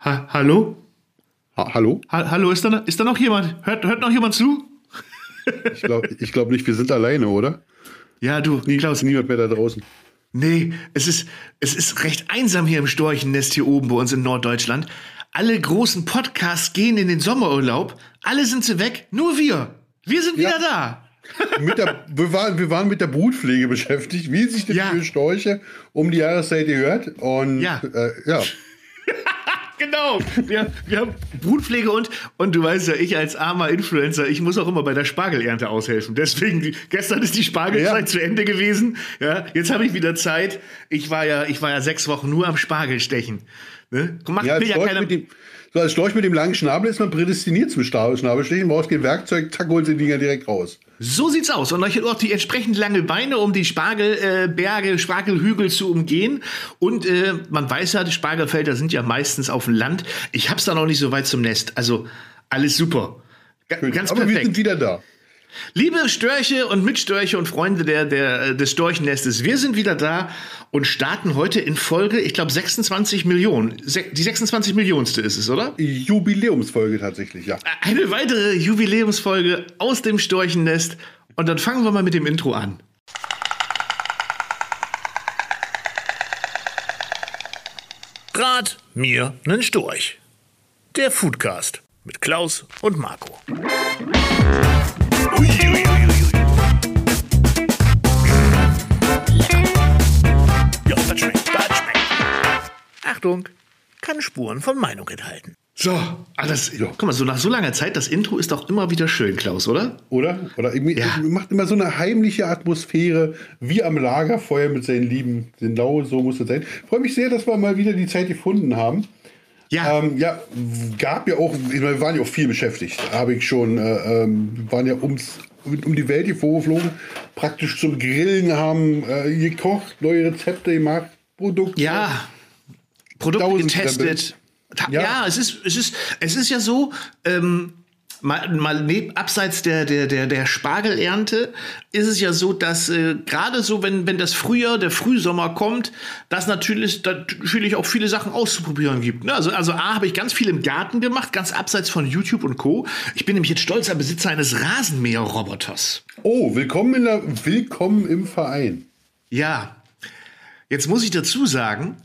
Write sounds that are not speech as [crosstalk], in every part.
Ha hallo? Ha hallo? Ha hallo, ist da, ist da noch jemand? Hört, hört noch jemand zu? ich glaube ich glaub nicht, wir sind alleine, oder? Ja, du, Nie, Klaus. Niemand mehr da draußen. Nee, es ist, es ist recht einsam hier im Storchennest hier oben bei uns in Norddeutschland. Alle großen Podcasts gehen in den Sommerurlaub. Alle sind sie weg, nur wir. Wir sind Ja. wieder da. mit der, wir, waren, wir waren mit der Brutpflege beschäftigt, wie sich das Ja. für Storche um die Jahreszeit gehört. Und Ja. Äh, ja. [laughs] Genau. Wir, wir haben Brutpflege und, und du weißt ja, ich als armer Influencer, ich muss auch immer bei der Spargelernte aushelfen. Deswegen, die, gestern ist die Spargelzeit Ja. zu Ende gewesen. Ja, jetzt habe ich wieder Zeit. Ich war ja, ich war ja sechs Wochen nur am Spargelstechen. Ne? Macht Ja, als ja keiner. dem, so als Storch mit dem langen Schnabel ist man prädestiniert zum Schnabelstechen. Brauchst kein Werkzeug, zack, holst die Dinger direkt raus. So sieht's aus. Und euch auch die entsprechend lange Beine, um die Spargelberge, äh, Spargelhügel zu umgehen. Und äh, man weiß ja, die Spargelfelder sind ja meistens auf dem Land. Ich hab's da noch nicht so weit zum Nest. Also alles super. Ga ganz Aber wir perfekt. sind wieder da. Liebe Störche und Mitstörche und Freunde der, der, äh, des Storchennestes, wir sind wieder da und starten heute in Folge, ich glaube, 26 Millionen. Se die 26 Millionste ist es, oder? Jubiläumsfolge tatsächlich, ja. Eine weitere Jubiläumsfolge aus dem Storchennest. Und dann fangen wir mal mit dem Intro an. Rat mir nen Storch. Der Foodcast mit Klaus und Marco. Ja, das schmeckt, das schmeckt. Achtung, kann Spuren von Meinung enthalten. So, alles. Guck mal, so nach so langer Zeit, das Intro ist doch immer wieder schön, Klaus, oder? Oder? Oder irgendwie- Ja. macht immer so eine heimliche Atmosphäre, wie am Lagerfeuer mit seinen Lieben. Genau so muss es sein. Freue mich sehr, dass wir mal wieder die Zeit gefunden haben. Ja, Ähm, ja, gab ja auch, wir waren ja auch viel beschäftigt. Habe ich schon, äh, ähm, waren ja ums, um die Welt hier vorgeflogen, praktisch zum Grillen, haben äh, gekocht, neue Rezepte gemacht, Produkte. ja. Produkte getestet. Ja. Ja. es ist, es ist, es ist ja so, ähm, mal, mal neben, abseits der, der, der, der Spargelernte ist es ja so, dass äh, gerade so, wenn, wenn das Frühjahr, der Frühsommer kommt, dass natürlich, natürlich auch viele Sachen auszuprobieren gibt. Ne? Also, also A, habe ich ganz viel im Garten gemacht, ganz abseits von YouTube und Co. Ich bin nämlich jetzt stolzer Besitzer eines Rasenmäherroboters. Oh, willkommen, in der, willkommen im Verein. Ja, jetzt muss ich dazu sagen,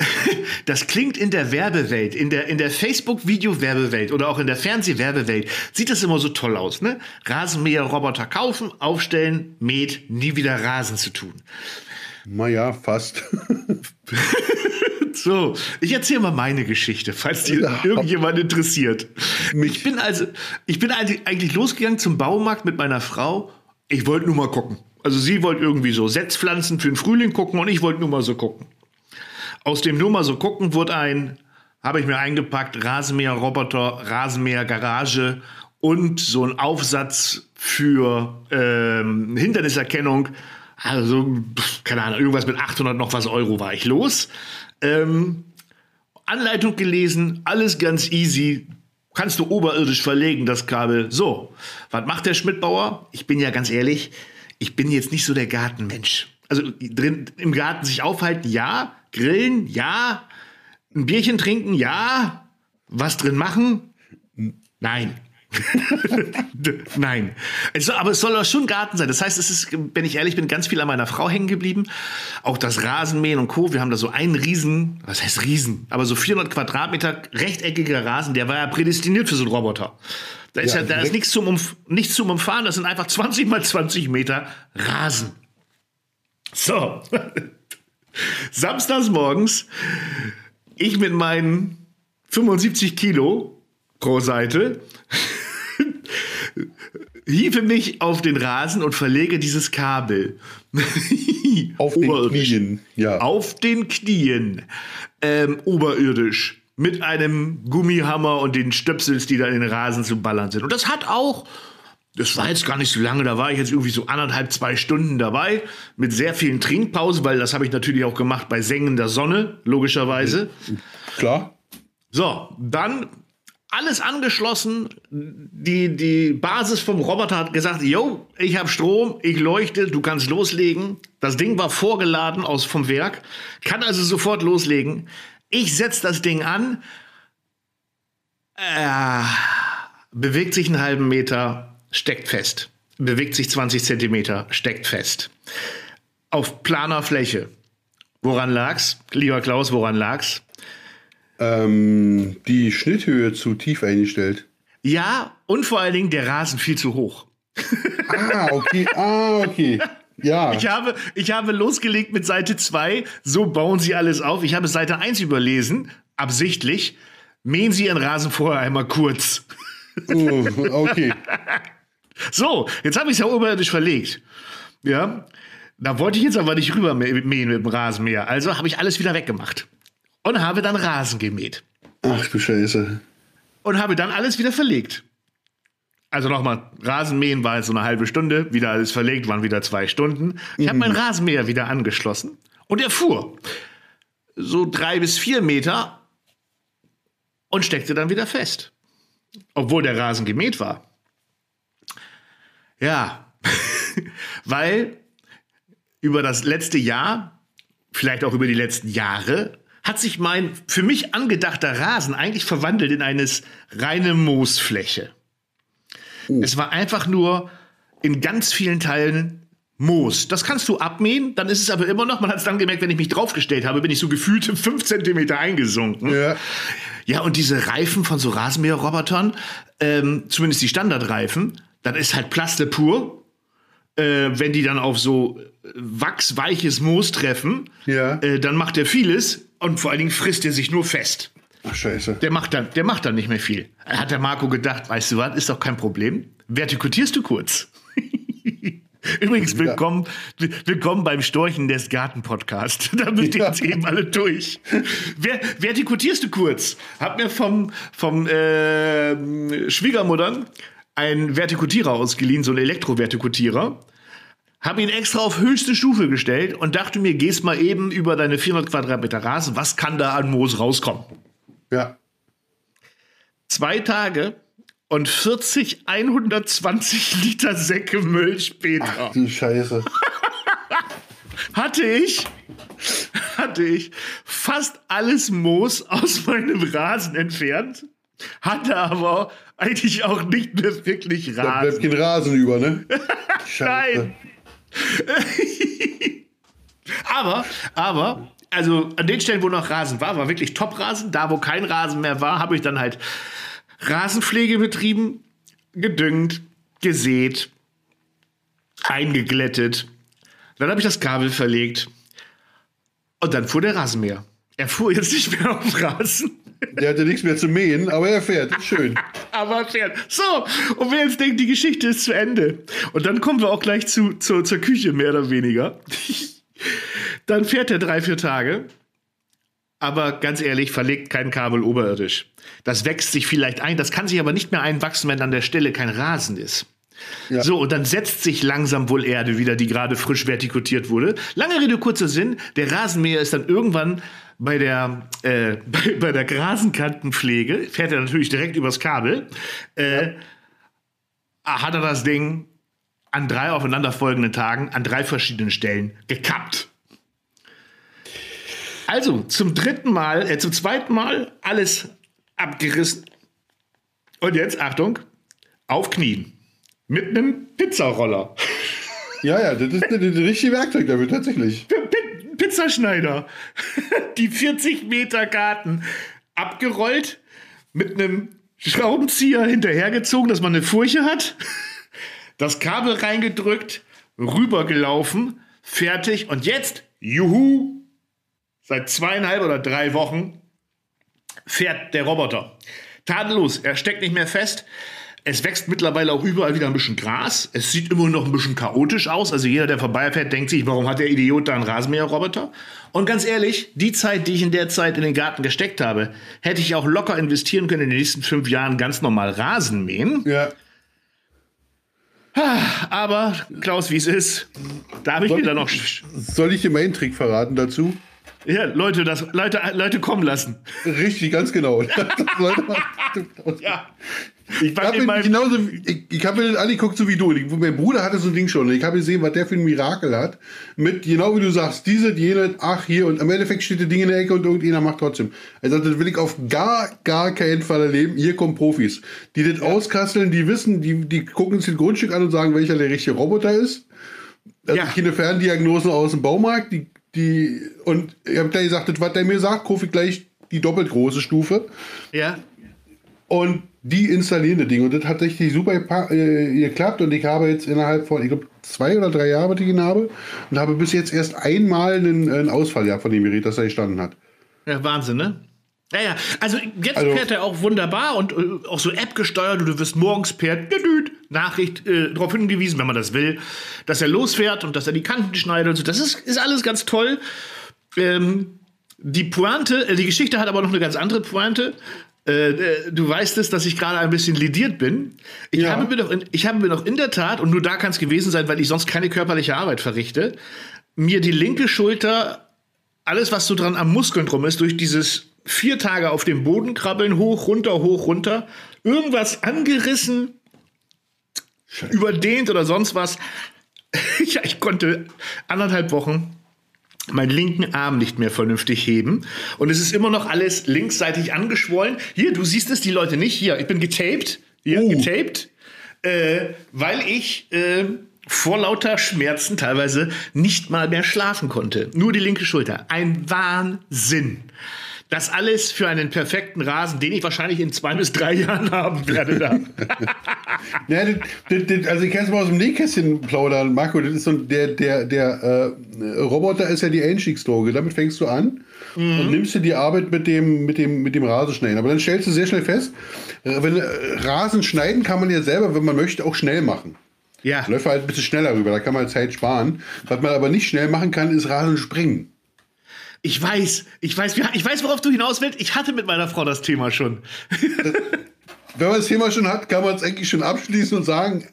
[laughs] das klingt in der Werbewelt, in der, in der Facebook-Video-Werbewelt oder auch in der Fernseh-Werbewelt, sieht das immer so toll aus, ne? Rasenmäher-Roboter kaufen, aufstellen, mäht, nie wieder Rasen zu tun. Naja, fast. [laughs] So, ich erzähle mal meine Geschichte, falls die Ja. irgendjemand interessiert. Mich. Ich bin also, ich bin eigentlich eigentlich losgegangen zum Baumarkt mit meiner Frau. Ich wollte nur mal gucken. Also sie wollte irgendwie so Setzpflanzen für den Frühling gucken und ich wollte nur mal so gucken. Aus dem nur mal so gucken wurde ein, habe ich mir eingepackt, Rasenmäher-Roboter, Rasenmäher-Garage und so ein Aufsatz für ähm, Hinderniserkennung. Also, keine Ahnung, irgendwas mit 800 noch was Euro war ich los. Ähm, Anleitung gelesen, alles ganz easy. Kannst du oberirdisch verlegen, das Kabel. So, was macht der Schmidtbauer? Ich bin ja ganz ehrlich, ich bin jetzt nicht so der Gartenmensch. Also drin im Garten sich aufhalten, ja. Grillen, ja. Ein Bierchen trinken, ja. Was drin machen? Nein. [laughs] Nein. Soll, aber es soll auch schon Garten sein. Das heißt, es ist, wenn ich ehrlich bin, ganz viel an meiner Frau hängen geblieben. Auch das Rasenmähen und Co. Wir haben da so einen Riesen, was heißt Riesen? Aber so 400 Quadratmeter rechteckiger Rasen, der war ja prädestiniert für so einen Roboter. Da ist ja, Ja, da ist nichts zum, Umf nichts zum Umfahren, das sind einfach 20 mal 20 Meter Rasen. So. [laughs] Samstags morgens, ich mit meinen 75 Kilo pro Seite [laughs] hiefe mich auf den Rasen und verlege dieses Kabel. [laughs] Auf den. Knien. Ja. Auf den Knien. Ähm, oberirdisch. Mit einem Gummihammer und den Stöpsels, die da in den Rasen zu ballern sind. Und das hat auch, das war jetzt gar nicht so lange, da war ich jetzt irgendwie so anderthalb, zwei Stunden dabei, mit sehr vielen Trinkpausen, weil das habe ich natürlich auch gemacht bei sengender Sonne, logischerweise. Klar. So, dann alles angeschlossen. Die, die Basis vom Roboter hat gesagt, yo, ich habe Strom, ich leuchte, du kannst loslegen. Das Ding war vorgeladen aus vom Werk, kann also sofort loslegen. Ich setze das Ding an, Äh, bewegt sich einen halben Meter, steckt fest. Bewegt sich 20 Zentimeter, steckt fest. Auf planer Fläche. Woran lag's? Lieber Klaus, woran lag's? Ähm, die Schnitthöhe zu tief eingestellt. Ja, und vor allen Dingen der Rasen viel zu hoch. Ah, okay. Ah, okay. Ja. [laughs] Ich habe, ich habe losgelegt mit Seite 2, so bauen Sie alles auf. Ich habe Seite 1 überlesen, absichtlich. Mähen Sie Ihren Rasen vorher einmal kurz. Oh, okay. [laughs] So, jetzt habe ich es ja oberirdisch verlegt. Ja, da wollte ich jetzt aber nicht rüber mähen mit dem Rasenmäher. Also habe ich alles wieder weggemacht. Und habe dann Rasen gemäht. Ach du Scheiße. Und habe dann alles wieder verlegt. Also nochmal, Rasenmähen war jetzt so eine halbe Stunde, wieder alles verlegt, waren wieder zwei Stunden. Ich habe meinen Rasenmäher wieder angeschlossen und er fuhr so drei bis vier Meter und steckte dann wieder fest. Obwohl der Rasen gemäht war. Ja, [laughs] weil über das letzte Jahr, vielleicht auch über die letzten Jahre, hat sich mein für mich angedachter Rasen eigentlich verwandelt in eine reine Moosfläche. Es war einfach nur in ganz vielen Teilen Moos. Das kannst du abmähen, dann ist es aber immer noch, man hat es dann gemerkt, wenn ich mich draufgestellt habe, bin ich so gefühlt [laughs] fünf Zentimeter eingesunken. Ja. Ja, und diese Reifen von so Rasenmäherrobotern, ähm, zumindest die Standardreifen, das ist halt Plaste pur. Äh, wenn die dann auf so wachsweiches Moos treffen, Ja. äh, dann macht er vieles und vor allen Dingen frisst er sich nur fest. Ach, Scheiße. Der macht dann, der macht dann nicht mehr viel. Hat der Marco gedacht, weißt du was, ist doch kein Problem. Vertikutierst du kurz? [laughs] Übrigens, willkommen, willkommen beim Storchen des Garten-Podcast. [laughs] Da müsst ihr Ja. jetzt eben alle durch. Wer, vertikutierst du kurz? Hab mir vom, vom äh, Schwiegermuttern einen Vertikutierer ausgeliehen, so einen Elektrovertikutierer. Hab ihn extra auf höchste Stufe gestellt und dachte mir, gehst mal eben über deine 400 Quadratmeter Rasen. Was kann da an Moos rauskommen? Ja. Zwei Tage und 40 120 [laughs] Liter Säcke Müll später Du Scheiße. [laughs] hatte ich hatte ich fast alles Moos aus meinem Rasen entfernt, hatte aber eigentlich auch nicht mehr wirklich Da bleibt Rasen. kein Rasen über, ne? [laughs] Nein. Aber, aber, also an den Stellen, wo noch Rasen war, war wirklich Top-Rasen. Da, wo kein Rasen mehr war, habe ich dann halt Rasenpflege betrieben, gedüngt, gesät, eingeglättet. Dann habe ich das Kabel verlegt. Und dann fuhr der Rasenmäher. Er fuhr jetzt nicht mehr auf Rasen. Der hatte nichts mehr zu mähen, aber er fährt. Schön. [laughs] Aber fährt. So, und wer jetzt denkt, die Geschichte ist zu Ende. Und dann kommen wir auch gleich zu, zu, zur Küche, mehr oder weniger. [laughs] dann fährt er drei, vier Tage. Aber ganz ehrlich, verlegt kein Kabel oberirdisch. Das wächst sich vielleicht ein, das kann sich aber nicht mehr einwachsen, wenn an der Stelle kein Rasen ist. Ja. So, und dann setzt sich langsam wohl Erde wieder, die gerade frisch vertikutiert wurde. Lange Rede, kurzer Sinn, der Rasenmäher ist dann irgendwann bei der, äh, [laughs] bei, bei der Rasenkantenpflege, fährt er natürlich direkt übers Kabel, äh, hat er das Ding an drei aufeinanderfolgenden Tagen an drei verschiedenen Stellen gekappt. Also zum dritten Mal, äh, zum zweiten Mal alles abgerissen. Und jetzt, Achtung, auf Knien. Mit einem Pizzaroller. Ja, ja, das ist das richtige Werkzeug dafür, tatsächlich. Pi- Pizzaschneider. [laughs] Die 40 Meter Garten abgerollt, mit einem Schraubenzieher hinterhergezogen, dass man eine Furche hat. Das Kabel reingedrückt, rübergelaufen, fertig. Und jetzt, juhu, seit zweieinhalb oder drei Wochen fährt der Roboter. Tadellos, er steckt nicht mehr fest. Es wächst mittlerweile auch überall wieder ein bisschen Gras. Es sieht immer noch ein bisschen chaotisch aus. Also jeder, der vorbeifährt, denkt sich, warum hat der Idiot da einen Rasenmäherroboter? Und ganz ehrlich, die Zeit, die ich in der Zeit in den Garten gesteckt habe, hätte ich auch locker investieren können, in den nächsten fünf Jahren ganz normal Rasen mähen. Ja. Aber, Klaus, wie es ist, da habe ich mir dann noch... Soll ich dir meinen Trick verraten dazu? Ja, Leute, das, Leute, Leute kommen lassen. Richtig, ganz genau. [laughs] Leute, Ja. Ich fand hab in mir genauso, ich, ich habe mir das angeguckt, so wie du. Ich, mein Bruder hatte so ein Ding schon. und Ich habe gesehen, was der für ein Mirakel hat. Mit, genau wie du sagst, diese, jene, ach, hier. Und am Endeffekt steht das Ding in der Ecke und irgendjemand macht trotzdem. Also das will ich auf gar, gar keinen Fall erleben. Hier kommen Profis, die das auskasteln, die wissen, die, die gucken sich das Grundstück an und sagen, welcher der richtige Roboter ist. Also Ja. keine Ferndiagnosen aus dem Baumarkt. Die, die, und ich habe da gesagt, das, was der mir sagt, kaufe ich gleich die doppelt große Stufe. Ja. Und die installieren das Ding. Und das hat tatsächlich super äh, geklappt. Und ich habe jetzt innerhalb von, ich glaube, zwei oder drei Jahren, was ich ihn habe. Und habe bis jetzt erst einmal einen, einen Ausfall gehabt von dem Gerät, das er gestanden hat. Ja, Wahnsinn, ne? Ja, ja. Also jetzt Also- fährt er auch wunderbar und äh, auch so App gesteuert. Du wirst morgens per Nachricht äh, darauf hingewiesen, wenn man das will, dass er losfährt und dass er die Kanten schneidet und so. Das ist, ist alles ganz toll. Ähm, die Pointe, äh, die Geschichte hat aber noch eine ganz andere Pointe. Äh, äh, du weißt es, dass ich gerade ein bisschen lidiert bin. Ich, Ja. habe mir doch in, ich habe mir noch in der Tat, und nur da kann es gewesen sein, weil ich sonst keine körperliche Arbeit verrichte, mir die linke Schulter alles, was so dran am Muskeln drum ist, durch dieses vier Tage auf dem Boden krabbeln, hoch, runter, hoch, runter, irgendwas angerissen, überdehnt oder sonst was. [laughs] ja, ich konnte anderthalb Wochen meinen linken Arm nicht mehr vernünftig heben. Und es ist immer noch alles linksseitig angeschwollen. Hier, du siehst es, die Leute nicht. Hier, ich bin getaped. Hier, Oh. getaped. Äh, weil ich äh, vor lauter Schmerzen teilweise nicht mal mehr schlafen konnte. Nur die linke Schulter. Ein Wahnsinn. Das alles für einen perfekten Rasen, den ich wahrscheinlich in zwei bis drei Jahren [laughs] haben werde. Da. Ja, [laughs] das, das, also ich kann es mal aus dem Nähkästchen plaudern, Marco. Das ist so der, der, der äh, Roboter ist ja die Einstiegsdroge. Damit fängst du an und nimmst dir die Arbeit mit dem, mit dem, mit dem Rasenschneiden. Aber dann stellst du sehr schnell fest, äh, wenn, äh, Rasen schneiden kann man ja selber, wenn man möchte, auch schnell machen. ja. Läuft halt ein bisschen schneller rüber, da kann man Zeit sparen. Was man aber nicht schnell machen kann, ist Rasen springen. Ich weiß, ich weiß, ich weiß, worauf du hinaus willst. Ich hatte mit meiner Frau das Thema schon. [laughs] Wenn man das Thema schon hat, kann man es eigentlich schon abschließen und sagen,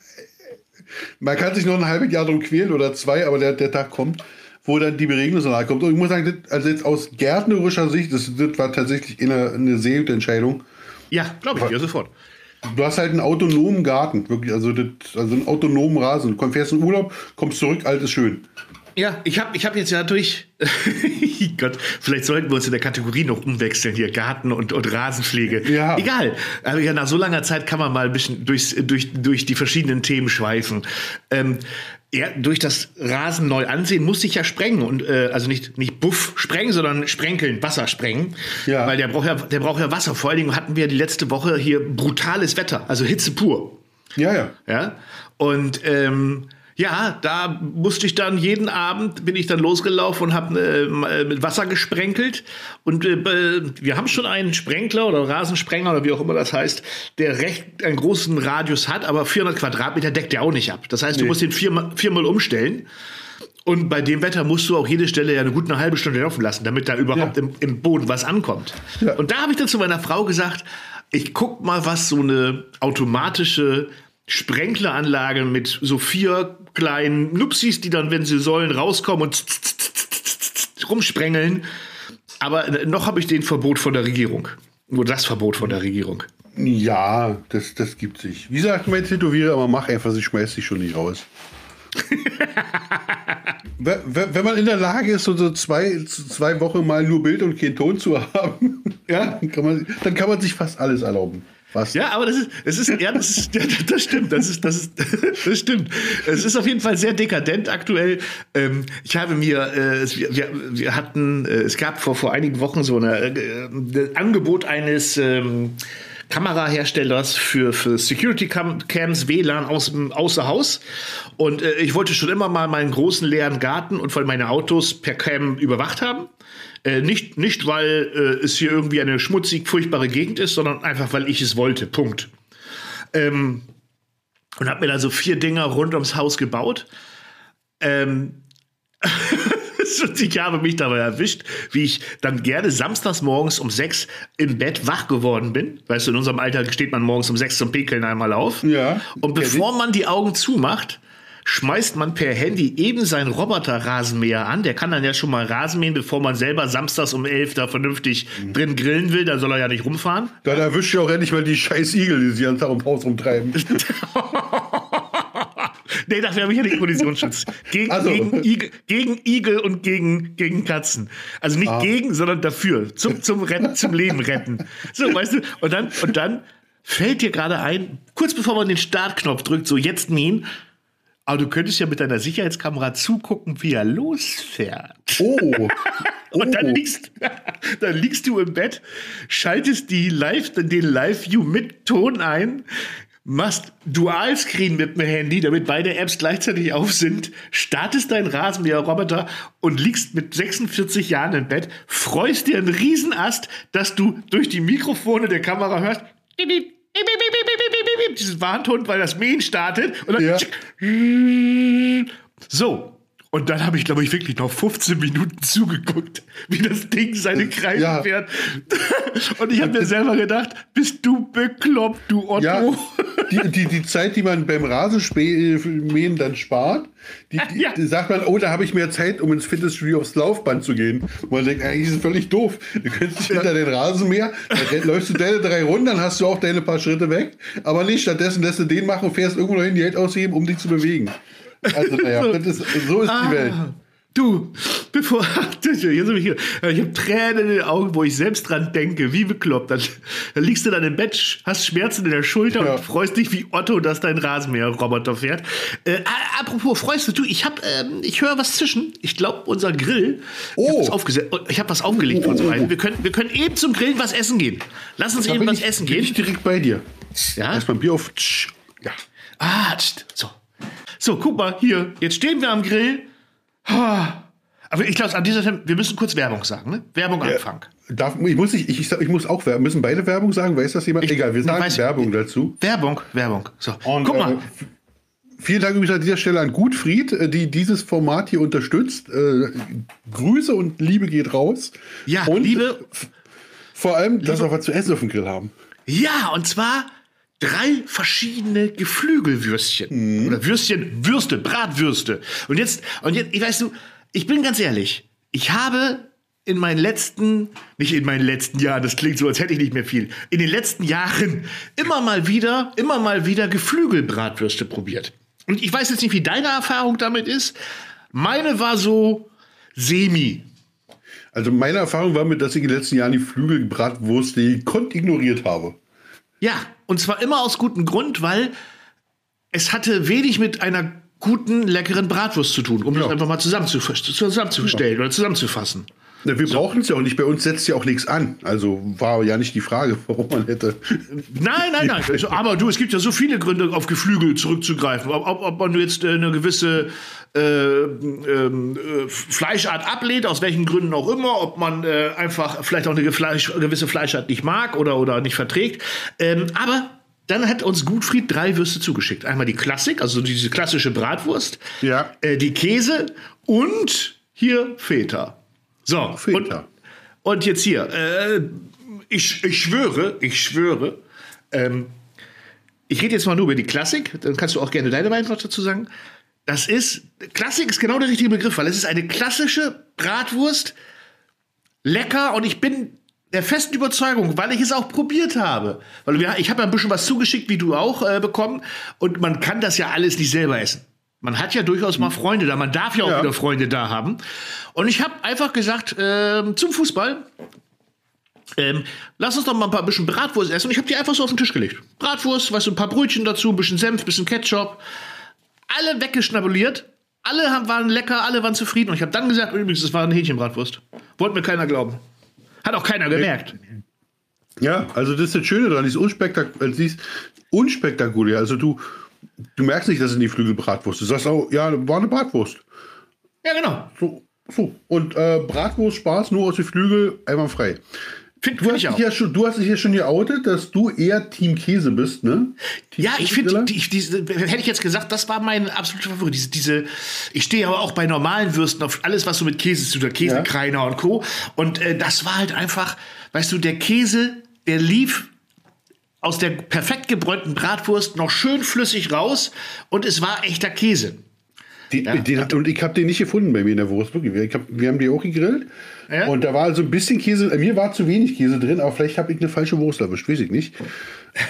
man kann sich noch ein halbes Jahr drum quälen oder zwei, aber der, der Tag kommt, wo dann die Beregnung so nahe kommt. Und ich muss sagen, das, also jetzt aus gärtnerischer Sicht, das, das war tatsächlich eine, eine sehr gute Entscheidung. Ja, glaube ich dir sofort. Du hast halt einen autonomen Garten, wirklich, also, das, also einen autonomen Rasen. Du kommst fährst in Urlaub, kommst zurück, alles ist schön. Ja, ich habe ich hab jetzt ja durch. [laughs] Gott, vielleicht sollten wir uns in der Kategorie noch umwechseln hier. Garten und, und Rasenpflege. Ja. Egal. Aber ja, nach so langer Zeit kann man mal ein bisschen durchs, durch, durch die verschiedenen Themen schweifen. Ähm, ja, durch das Rasen neu ansehen musste ich ja sprengen und äh, also nicht nicht Buff sprengen, sondern sprenkeln, Wasser sprengen, Ja. weil der braucht ja der braucht ja Wasser. Vor allen Dingen hatten wir die letzte Woche hier brutales Wetter, also Hitze pur. Ja, ja. Ja. Und ähm, ja, da musste ich dann jeden Abend bin ich dann losgelaufen und habe äh, mit Wasser gesprenkelt. Und äh, wir haben schon einen Sprenkler oder Rasensprenger oder wie auch immer das heißt, der recht einen großen Radius hat, aber 400 Quadratmeter deckt der auch nicht ab. Das heißt, du Nee. musst den viermal, viermal umstellen. Und bei dem Wetter musst du auch jede Stelle ja eine gute eine halbe Stunde laufen lassen, damit da überhaupt Ja. im, im Boden was ankommt. Ja. Und da habe ich dann zu meiner Frau gesagt, ich guck mal, was so eine automatische Sprenkleranlage mit so vier kleinen Nupsis, die dann, wenn sie sollen, rauskommen und rumsprengeln. Aber äh, noch habe ich den Verbot von der Regierung. Nur das Verbot von der Regierung. Ja, das, das gibt sich. Wie sagt mein Tätowierer, aber mach einfach, sie schmeißt dich schon nicht raus. [laughs] Wenn man in der Lage ist, so so zwei, zwei Wochen mal nur Bild und keinen Ton zu [laughs] haben, ja, kann man, dann kann man sich fast alles erlauben. Fast. Ja, aber das ist, es ist, ja, das ist, [laughs] das stimmt, das ist, das ist, [laughs] das stimmt. Es ist auf jeden Fall sehr dekadent aktuell. Ähm, ich habe mir, äh, es- wir, wir, hatten, äh, es gab vor, vor einigen Wochen so eine, äh, ein Angebot eines, ähm, Kameraherstellers für, für Security Cam Cams WLAN aus außer Haus. Und äh, ich wollte schon immer mal meinen großen leeren Garten und vor allem meine Autos per Cam überwacht haben. Äh, nicht, nicht, weil äh, es hier irgendwie eine schmutzig, furchtbare Gegend ist, sondern einfach, weil ich es wollte. Punkt. Ähm, und habe mir da so vier Dinger rund ums Haus gebaut. Ähm, [laughs] ich habe mich dabei erwischt, wie ich dann gerne samstags morgens um sechs im Bett wach geworden bin. Weißt du, in unserem Alter steht man morgens um sechs zum Pekeln einmal auf. Ja, Und bevor man die Augen zumacht, schmeißt man per Handy eben seinen Roboter-Rasenmäher an. Der kann dann ja schon mal Rasenmähen, bevor man selber samstags um 11 da vernünftig mhm. drin grillen will. Da soll er ja nicht rumfahren. Dann erwischt ihr auch endlich mal die scheiß Igel, die sich an Tag im Haus rumtreiben. [laughs] nee, dafür habe ich ja den Kollisionsschutz. Gegen, also. gegen, Igel, gegen, Igel, und gegen, gegen Katzen. Also nicht ah. gegen, sondern dafür. Zum, zum, retten, zum Leben retten. So, weißt du? Und dann, und dann fällt dir gerade ein, kurz bevor man den Startknopf drückt, so jetzt mähen, aber du könntest ja mit deiner Sicherheitskamera zugucken, wie er losfährt. Oh. [laughs] oh. Und dann liegst, [laughs] dann liegst du im Bett, schaltest die Live, den Live-View mit Ton ein, machst Dualscreen mit dem Handy, damit beide Apps gleichzeitig auf sind, startest deinen Rasenmäher-Roboter und liegst mit 46 Jahren im Bett, freust dir einen Riesenast, dass du durch die Mikrofone der Kamera hörst, dieses Warnton, weil das Mähen startet und dann ja. so. Und dann habe ich, glaube ich, wirklich noch 15 Minuten zugeguckt, wie das Ding seine Kreise ja. fährt. [laughs] Und ich habe mir selber gedacht, bist du bekloppt, du Otto. Ja, die, die, die Zeit, die man beim Rasenmähen dann spart, die, die, ja. sagt man, oh, da habe ich mehr Zeit, um ins Fitnessstudio aufs Laufband zu gehen. Und man denkt, eigentlich ist es völlig doof. Du könntest ja. hinter den Rasenmäher, dann läufst du deine drei Runden, dann hast du auch deine paar Schritte weg. Aber nicht, stattdessen lässt du den machen und fährst irgendwo hin, die Geld ausheben, um dich zu bewegen. Also, naja, [laughs] so, ist, so ist ah, die Welt. Du, bevor. [laughs] Hier ich habe Tränen in den Augen, wo ich selbst dran denke, wie bekloppt. Dann, dann liegst du dann im Bett, hast Schmerzen in der Schulter ja. und freust dich wie Otto, dass dein Rasenmäher-Roboter fährt. Äh, apropos, freust du, du, ich habe, ähm, ich höre was zwischen. Ich glaube, unser Grill. Oh. Ich habe was, aufgelegt oh, oh, uns oh, Wir können, wir können eben zum Grillen was essen gehen. Lass uns da eben was ich, essen gehen. Bin ich direkt bei dir. Ja. Erstmal Bier auf. Ja. Ah, so. So, guck mal, hier, jetzt stehen wir am Grill. Aber ich glaube, an dieser Stelle, wir müssen kurz Werbung sagen, ne? Werbung ja, Anfang. Darf, ich, muss, ich, ich, ich muss auch Werbung. Müssen beide Werbung sagen? Weiß das jemand? Ich, Egal, wir sagen weiß, Werbung dazu. Werbung, Werbung. So, Und, guck mal. Äh, vielen Dank übrigens an dieser Stelle an Gutfried, äh, die dieses Format hier unterstützt. Äh, Grüße und Liebe geht raus. Ja, und Liebe. Vor allem, dass wir was zu essen auf dem Grill haben. Ja, und zwar drei verschiedene Geflügelwürstchen. Mhm. Oder Würstchen, Würste, Bratwürste. Und jetzt, und jetzt, ich weißt du, ich bin ganz ehrlich, ich habe in meinen letzten, nicht in meinen letzten Jahren, das klingt so, als hätte ich nicht mehr viel, in den letzten Jahren immer mal wieder, immer mal wieder Geflügelbratwürste probiert. Und ich weiß jetzt nicht, wie deine Erfahrung damit ist. Meine war so semi. Also meine Erfahrung war mit, dass ich in den letzten Jahren die Flügelbratwurst kont ignoriert habe. Ja, und zwar immer aus gutem Grund, weil es hatte wenig mit einer guten, leckeren Bratwurst zu tun, um ja. das einfach mal zusammenzustellen ja. oder zusammenzufassen. Ja, wir so. brauchen es ja auch nicht. Bei uns setzt ja auch nichts an. Also war ja nicht die Frage, [laughs] warum man hätte. Nein, nein, nein. Also, aber du, es gibt ja so viele Gründe, auf Geflügel zurückzugreifen. Ob, ob, ob man jetzt äh, eine gewisse äh, ähm, äh, Fleischart ablehnt, aus welchen Gründen auch immer, ob man äh, einfach vielleicht auch eine Fleisch, gewisse Fleischart nicht mag oder, oder nicht verträgt. Ähm, aber dann hat uns Gutfried drei Würste zugeschickt. Einmal die Klassik, also diese klassische Bratwurst, ja. Äh, die Käse und hier Feta. So, und, und, jetzt hier, äh, ich, ich schwöre, ich schwöre, ähm, ich rede jetzt mal nur über die Klassik, dann kannst du auch gerne deine Meinung dazu sagen. Das ist, Klassik ist genau der richtige Begriff, weil es ist eine klassische Bratwurst, lecker und ich bin der festen Überzeugung, weil ich es auch probiert habe. Weil wir, ich habe ja ein bisschen was zugeschickt, wie du auch äh, bekommen, und man kann das ja alles nicht selber essen. Man hat ja durchaus mal Freunde da, man darf ja auch ja. wieder Freunde da haben. Und ich habe einfach gesagt, äh, zum Fußball, ähm, lass uns doch mal ein paar bisschen Bratwurst essen. Und ich habe die einfach so auf den Tisch gelegt. Bratwurst, weißt du, ein paar Brötchen dazu, ein bisschen Senf, ein bisschen Ketchup. Alle weggeschnabuliert. Alle haben, waren lecker, alle waren zufrieden. Und ich habe dann gesagt, übrigens, es war eine Hähnchenbratwurst. Wollte mir keiner glauben. Hat auch keiner gemerkt. Ja, also das ist das Schöne daran, die ist, unspektak ist unspektakulär. Also du, du merkst nicht, dass es die Flügelbratwurst ist. Du sagst auch, ja, war eine Bratwurst. Ja, genau. So, so. Und äh, Bratwurst Spaß nur aus den Flügel, einmal frei. Find, du, hast ich auch. Ja schon, du hast dich ja schon geoutet, dass du eher Team Käse bist, ne? Team ja, ich finde, hätte ich jetzt gesagt, das war mein absoluter Favorit. Diese, diese, ich stehe aber auch bei normalen Würsten auf alles, was so mit Käse zu tun Käsekreiner ja. und Co. Und äh, das war halt einfach, weißt du, der Käse, der lief aus der perfekt gebräunten Bratwurst noch schön flüssig raus und es war echter Käse. Die, ja. den, und ich habe den nicht gefunden bei mir in der Wurst. Wirklich. Ich hab, wir haben die auch gegrillt. Ja? Und da war so ein bisschen Käse. Mir war zu wenig Käse drin, aber vielleicht habe ich eine falsche Wurst erwischt. Weiß [laughs] ich nicht.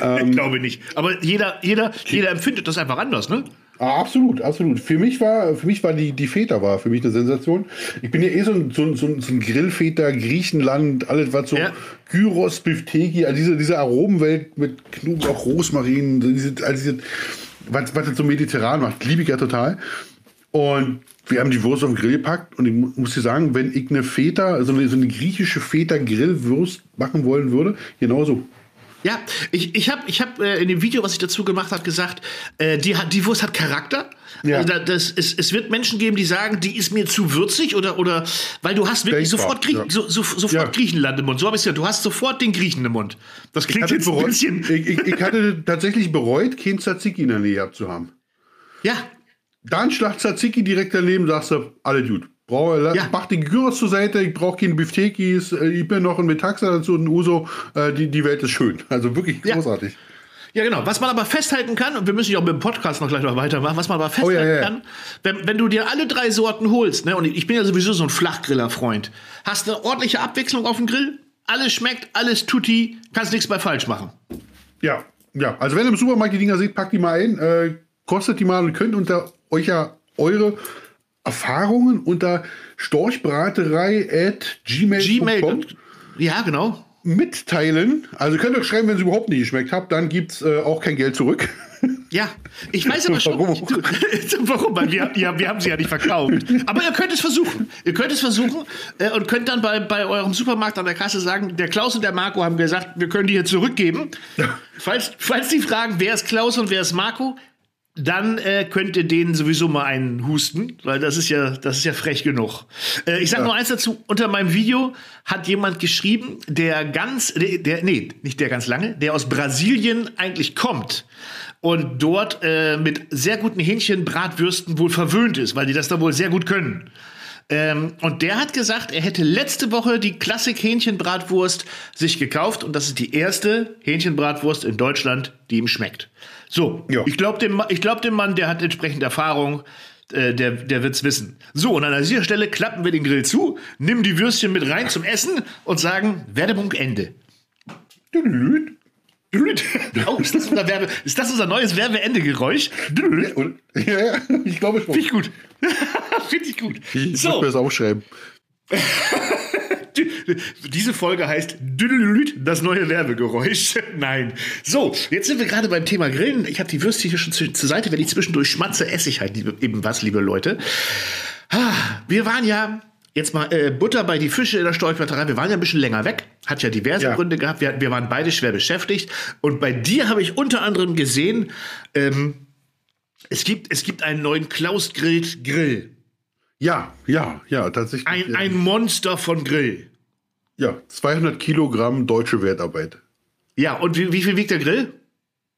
Ähm, ich glaube nicht. Aber jeder, jeder, jeder empfindet das einfach anders, ne? Ah, absolut, absolut. Für mich war, für mich war die, die Feta war für mich eine Sensation. Ich bin ja eh so ein, so ein, so ein Grillfeta, Griechenland, alles was so ja. Gyros, Bifteki, also diese, diese Aromenwelt mit Knoblauch, Rosmarin, diese, also diese, was, was das so mediterran macht, liebe ich ja total. Und wir haben die Wurst auf den Grill gepackt und ich muss dir sagen, wenn ich eine Feta, also so eine griechische Feta-Grillwurst machen wollen würde, genauso. Ja, ich, ich habe ich hab, äh, in dem Video, was ich dazu gemacht habe, gesagt, äh, die, die Wurst hat Charakter. Ja. Also das, es, es wird Menschen geben, die sagen, die ist mir zu würzig oder, oder weil du hast wirklich Denkbar, sofort, Grie ja. so, so, sofort ja. Griechenland im Mund. So habe ich es ja. Du hast sofort den Griechen im Mund. Das klingt jetzt bereut, ein bisschen. Ich, ich, ich, hatte tatsächlich bereut, kein Tzatziki in der Nähe gehabt zu haben. Ja. Dann Schlag Tzatziki direkt daneben, sagst du, alle gut. Brauche, ja. mach die Gyros zur Seite, ich brauche keine Biftekis, äh, ich bin noch ein Metaxa dazu und ein Uso. Äh, die, die Welt ist schön. [laughs] Also wirklich großartig. Ja. Genau. Was man aber festhalten kann, und wir müssen ja auch mit dem Podcast noch gleich noch weitermachen, was man aber festhalten oh, ja. kann, wenn, wenn du dir alle drei Sorten holst, ne, und ich bin ja sowieso so ein Flachgriller-Freund, hast eine ordentliche Abwechslung auf dem Grill, alles schmeckt, alles tutti, kannst nichts bei falsch machen. Ja, ja. Also wenn ihr im Supermarkt die Dinger seht, packt die mal ein, äh, kostet die mal und könnt unter euch ja eure Erfahrungen unter storchbraterei at gmail.com Gmail. Ja, genau. Mitteilen. Also könnt ihr schreiben, wenn es überhaupt nicht geschmeckt habt, dann gibt es äh, auch kein Geld zurück. [laughs] Ja, ich weiß aber schon. Warum? [laughs] warum? Weil wir, ja, wir haben sie ja nicht verkauft. Aber ihr könnt es versuchen. Ihr könnt es versuchen äh, und könnt dann bei, bei eurem Supermarkt an der Kasse sagen, der Klaus und der Marco haben gesagt, wir können die hier zurückgeben. falls, falls die fragen, wer ist Klaus und wer ist Marco, dann äh, könnt ihr denen sowieso mal einen husten, weil das ist ja, das ist ja frech genug. Äh, ich sag ja. nur eins dazu: Unter meinem Video hat jemand geschrieben, der ganz, der, der, nee, nicht der ganz lange, der aus Brasilien eigentlich kommt und dort äh, mit sehr guten Hähnchenbratwürsten wohl verwöhnt ist, weil die das da wohl sehr gut können. Ähm, und der hat gesagt, er hätte letzte Woche die Klassik Hähnchenbratwurst sich gekauft und das ist die erste Hähnchenbratwurst in Deutschland, die ihm schmeckt. So, ja. ich glaube dem, glaub dem Mann, der hat entsprechend Erfahrung. Äh, der, der wird's wissen. So, und an dieser Stelle klappen wir den Grill zu, nimm die Würstchen mit rein zum Essen und sagen, Werbung Ende. [laughs] Oh, ist, das unser Werbe, ist das unser neues Werbeende-Geräusch? Ja, ja, ich glaube schon. Finde ich gut. [laughs] Finde ich gut. Ich so. muss mir das aufschreiben. [laughs] Diese Folge heißt das neue Werbegeräusch. Nein. So, jetzt sind wir gerade beim Thema Grillen. Ich habe die Würste hier schon zur Seite. Wenn ich zwischendurch schmatze, esse ich halt eben was, liebe Leute. Wir waren ja jetzt mal äh, Butter bei die Fische in der Steuerquarterei. Wir waren ja ein bisschen länger weg. Hat ja diverse ja. Gründe gehabt. Wir, wir, waren beide schwer beschäftigt. Und bei dir habe ich unter anderem gesehen, ähm, es, gibt, es gibt einen neuen Klaus Grill Grill. Ja, ja, ja, tatsächlich. Ein, ein Monster von Grill. Ja, 200 Kilogramm deutsche Wertarbeit. Ja, und wie, wie viel wiegt der Grill?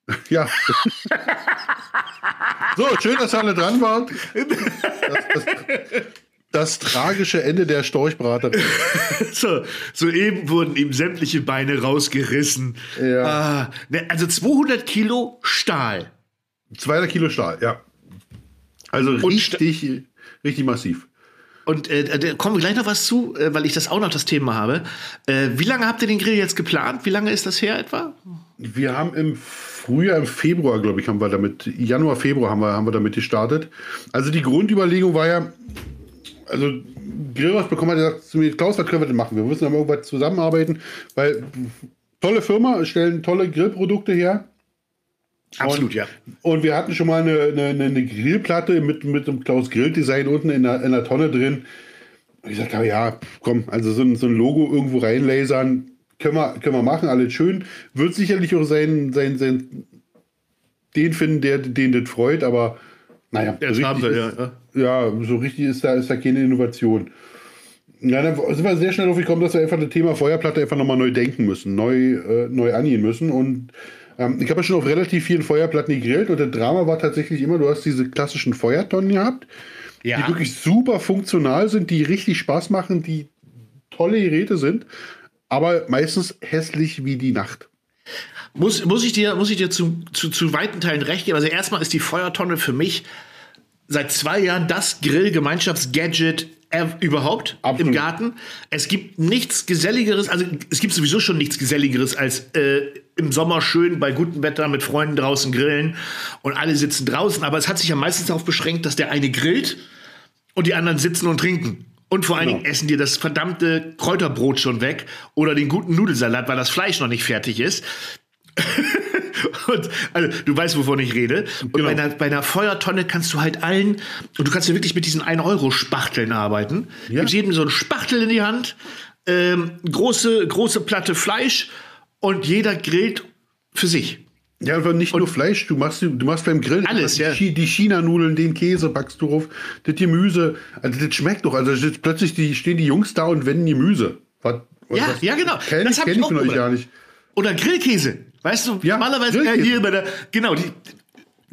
[laughs] ja. so, schön, dass ihr alle dran wart. Das, das, das tragische Ende der Storchbraterin. [laughs] so, soeben wurden ihm sämtliche Beine rausgerissen. Ja. Ne, also 200 Kilo Stahl. 200 Kilo Stahl, ja. Also richtig, richtig massiv. Und äh, da kommen wir gleich noch was zu, äh, weil ich das auch noch das Thema habe. Äh, wie lange habt ihr den Grill jetzt geplant? Wie lange ist das her etwa? Wir haben im Frühjahr, im Februar, glaube ich, haben wir damit, Januar, Februar haben wir, haben wir damit gestartet. Also die Grundüberlegung war ja, also Grillers bekommen hat gesagt zu mir, Klaus, was können wir denn machen? Wir müssen aber irgendwas zusammenarbeiten, weil tolle Firma, stellen tolle Grillprodukte her. Absolut, und, ja. Und wir hatten schon mal eine, eine, eine Grillplatte mit, mit dem Klaus Grill-Design unten in der, in der Tonne drin. Und ich sagte, ja, komm, also so ein, so ein Logo irgendwo reinlasern, können wir, können wir machen, alles schön. Wird sicherlich auch sein, sein, sein den finden, der den das freut, aber naja. Ja, so wir, ist, ja, ja. so richtig ist da, ist da keine Innovation. Ja, dann sind wir sehr schnell drauf gekommen, dass wir einfach das Thema Feuerplatte einfach nochmal neu denken müssen, neu, äh, neu angehen müssen. Und ähm, ich habe ja schon auf relativ vielen Feuerplatten gegrillt und der Drama war tatsächlich immer, du hast diese klassischen Feuertonnen gehabt, ja. die wirklich super funktional sind, die richtig Spaß machen, die tolle Geräte sind, aber meistens hässlich wie die Nacht. Muss, muss ich dir, muss ich dir zu, zu, zu weiten Teilen recht geben? Also erstmal ist die Feuertonne für mich seit zwei Jahren das Grill-Gemeinschaftsgadget überhaupt Absolut. im Garten. Es gibt nichts Geselligeres, also es gibt sowieso schon nichts Geselligeres als äh, im Sommer schön bei gutem Wetter mit Freunden draußen grillen und alle sitzen draußen. Aber es hat sich ja meistens darauf beschränkt, dass der eine grillt und die anderen sitzen und trinken. Und vor allen genau. Dingen essen dir das verdammte Kräuterbrot schon weg oder den guten Nudelsalat, weil das Fleisch noch nicht fertig ist. [laughs] und also, du weißt, wovon ich rede. Und genau. bei, einer, bei, einer, Feuertonne kannst du halt allen, und du kannst ja wirklich mit diesen 1-Euro-Spachteln arbeiten. Ja. Du gibst jedem so einen Spachtel in die Hand, ähm, große, große Platte Fleisch und jeder grillt für sich. Ja, aber nicht und nur Fleisch, du machst, du machst beim Grillen alles, ja. die, die China-Nudeln, den Käse backst du drauf, das Gemüse, also das schmeckt doch. Also plötzlich die, stehen die Jungs da und wenden Gemüse. Was, ja, was, ja, genau. Kenn das ich, kenn ich von euch gar nicht. Oder Grillkäse. Weißt du, ja, normalerweise äh, hier bei der, genau, die,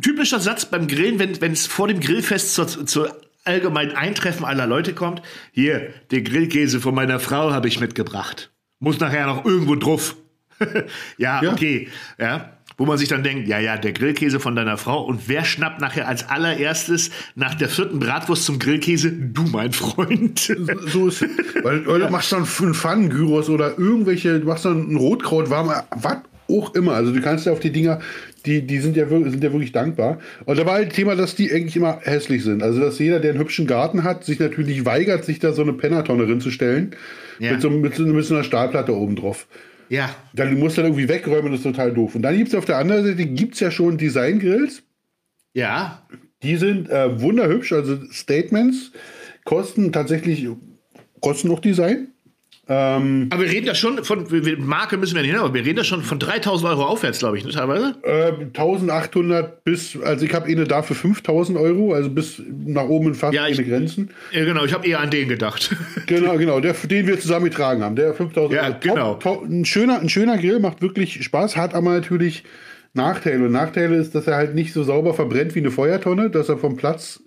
typischer Satz beim Grillen, wenn es vor dem Grillfest zur, zur allgemeinen Eintreffen aller Leute kommt, hier, den Grillkäse von meiner Frau habe ich mitgebracht. Muss nachher noch irgendwo drauf. [laughs] ja, ja, okay. Ja wo man sich dann denkt, ja, ja, der Grillkäse von deiner Frau und wer schnappt nachher als allererstes nach der vierten Bratwurst zum Grillkäse? Du, mein Freund. So ist es. Weil, weil ja. du machst dann einen Pfannengyros oder irgendwelche, du machst dann einen Rotkraut warm, was auch immer. Also du kannst ja auf die Dinger, die, die sind ja, sind ja wirklich dankbar. Und da war halt Thema, dass die eigentlich immer hässlich sind. Also dass jeder, der einen hübschen Garten hat, sich natürlich weigert, sich da so eine Pennertonne reinzustellen. Ja. Mit, so, mit, mit so einer Stahlplatte oben drauf. Ja. Dann musst du dann irgendwie wegräumen, das ist total doof. Und dann gibt es auf der anderen Seite gibt's ja schon Design-Grills. Ja. Die sind äh, wunderhübsch, also Statements kosten tatsächlich, kosten noch Design. Ähm, aber wir reden da schon von, Marke müssen wir nicht hin, aber wir reden da schon von 3000 Euro aufwärts, glaube ich, ne, teilweise? Äh, 1800 bis, also ich habe eine da für 5000 Euro, also bis nach oben in fast ja, ich, Grenzen. Ja, genau, ich habe eher an den gedacht. [laughs] genau, genau, der, den wir zusammen getragen haben, der 5000 ja, Euro. Genau. Top, top, ein, schöner, ein schöner Grill, macht wirklich Spaß, hat aber natürlich Nachteile. Und Nachteile ist, dass er halt nicht so sauber verbrennt wie eine Feuertonne, dass er vom Platz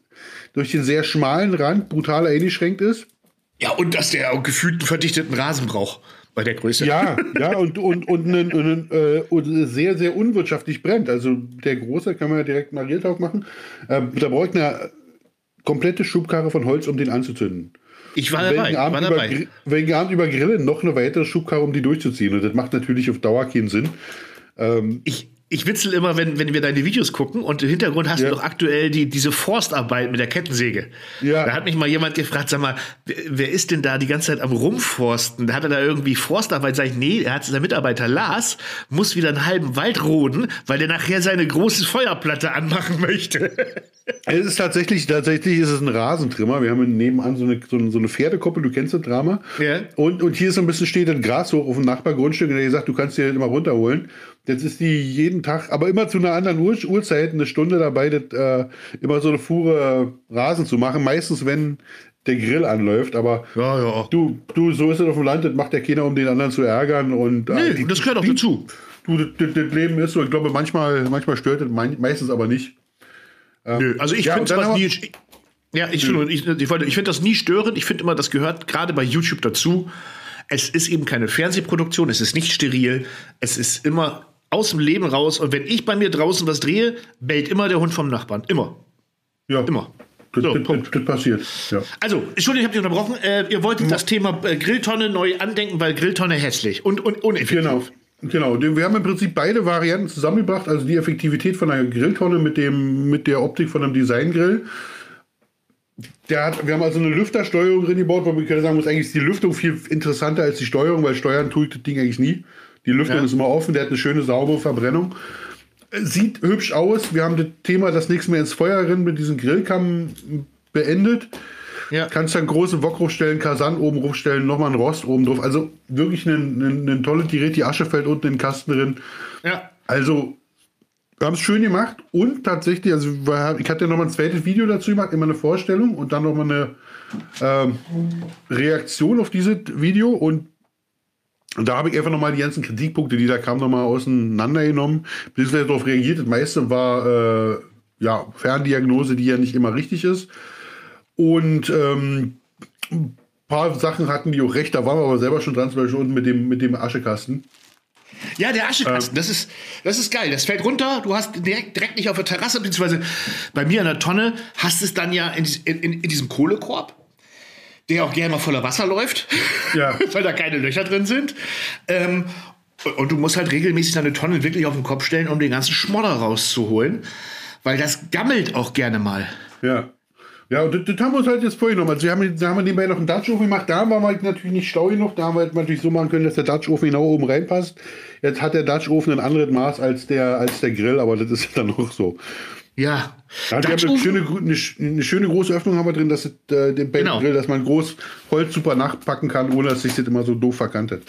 durch den sehr schmalen Rand brutal eingeschränkt ist. Ja, und dass der auch gefühlt einen verdichteten Rasen braucht bei der Größe. Ja, [laughs] ja, und, und, und, einen, einen, äh, und sehr, sehr unwirtschaftlich brennt. Also der große kann man ja direkt mal Realtalk machen. Äh, da braucht eine komplette Schubkarre von Holz, um den anzuzünden. Ich war dabei. Abend war dabei. Über, wegen Abend über Grillen noch eine weitere Schubkarre, um die durchzuziehen. Und das macht natürlich auf Dauer keinen Sinn. Ähm, ich, ich witzel immer, wenn, wenn wir deine Videos gucken und im Hintergrund hast ja. du doch aktuell die, diese Forstarbeit mit der Kettensäge. Ja. Da hat mich mal jemand gefragt, sag mal, wer, wer ist denn da die ganze Zeit am Rumforsten? Da hat er da irgendwie Forstarbeit, sag ich, nee, er hat sein Mitarbeiter Lars, muss wieder einen halben Wald roden, weil der nachher seine große Feuerplatte anmachen möchte. [laughs] Es ist tatsächlich, tatsächlich ist es ein Rasentrimmer. Wir haben nebenan so eine, so eine, so eine du kennst das Drama. Ja. Und, und hier ist so ein bisschen steht ein Gras hoch auf dem Nachbargrundstück und er sagt, du kannst dir das immer runterholen. Jetzt ist die jeden Tag, aber immer zu einer anderen Uhr, Uhrzeit, eine Stunde dabei, das, äh, immer so eine Fuhre äh, Rasen zu machen. Meistens, wenn der Grill anläuft, aber ja, ja. du, du, so ist es auf dem Land, das macht der keiner, um den anderen zu ärgern. Und, äh, nee, das gehört auch dazu. Du, das, das, Leben ist so, ich glaube, manchmal, manchmal stört es, meistens aber nicht. Ähm, Nö, also ich ja, finde sowas nie. Ja, ich, finde, ich, ich, ich finde das nie störend. Ich finde immer, das gehört gerade bei YouTube dazu. Es ist eben keine Fernsehproduktion, es ist nicht steril, es ist immer aus dem Leben raus. Und wenn ich bei mir draußen was drehe, bellt immer der Hund vom Nachbarn. Immer. Ja. Immer. Das, so, das, das, passiert. Ja. Also, Entschuldigung, ich habe dich unterbrochen. Äh, ihr wolltet mhm. das Thema äh, Grilltonne neu andenken, weil Grilltonne hässlich und, und uneffektiv. Genau. Genau, wir haben im Prinzip beide Varianten zusammengebracht, also die Effektivität von einer Grilltonne mit, dem, mit der Optik von einem Designgrill. Der hat, wir haben also eine Lüftersteuerung drin gebaut, wo man sagen muss, eigentlich ist die Lüftung viel interessanter als die Steuerung, weil steuern tue ich das Ding eigentlich nie. Die Lüftung ja. ist immer offen, der hat eine schöne, saubere Verbrennung. Sieht hübsch aus. Wir haben das Thema, das nichts mehr ins Feuer rennen mit diesem Grillkamm beendet. Ja. Kannst dann große Wok hochstellen, Kasan oben hochstellen, nochmal ein Rost oben drauf. Also wirklich ein, tolles Gerät. Die Asche fällt unten in den Kasten drin. Ja. Also, wir haben es schön gemacht und tatsächlich, also ich hatte nochmal ein zweites Video dazu gemacht, immer eine Vorstellung und dann nochmal eine ähm, Reaktion auf dieses Video und und da habe ich einfach nochmal die ganzen Kritikpunkte, die da kamen, nochmal auseinandergenommen, beziehungsweise darauf reagiert. Das meiste war äh, ja Ferndiagnose, die ja nicht immer richtig ist. Und ähm, ein paar Sachen hatten die auch recht, da waren wir aber selber schon dran, zum Beispiel unten mit dem, mit dem Aschekasten. Ja, der Aschekasten, das, ist, das ist geil. Das fällt runter, du hast direkt, direkt nicht auf der Terrasse, beziehungsweise bei mir an der Tonne hast es dann ja in, in, in diesem Kohlekorb, der auch gerne mal voller Wasser läuft, Ja. [laughs] weil da keine Löcher drin sind. Ähm, und du musst halt regelmäßig deine Tonne wirklich auf den Kopf stellen, um den ganzen Schmodder rauszuholen, weil das gammelt auch gerne mal. Ja. Ja, und das, das haben wir uns halt jetzt vorgenommen. Also wir haben, da haben wir nebenbei noch einen Dutch-Ofen gemacht. Da waren wir halt natürlich nicht schlau genug. Da haben wir halt natürlich so machen können, dass der Dutch-Ofen genau oben reinpasst. Jetzt hat der Dutch-Ofen ein anderes Maß als der, als der Grill, aber das ist dann auch so. Ja. Ja, wir haben eine schöne, eine, eine schöne große Öffnung haben wir drin, dass äh, den Genau. Grill, dass man groß Holz super nachpacken kann, ohne dass sich das immer so doof verkantet.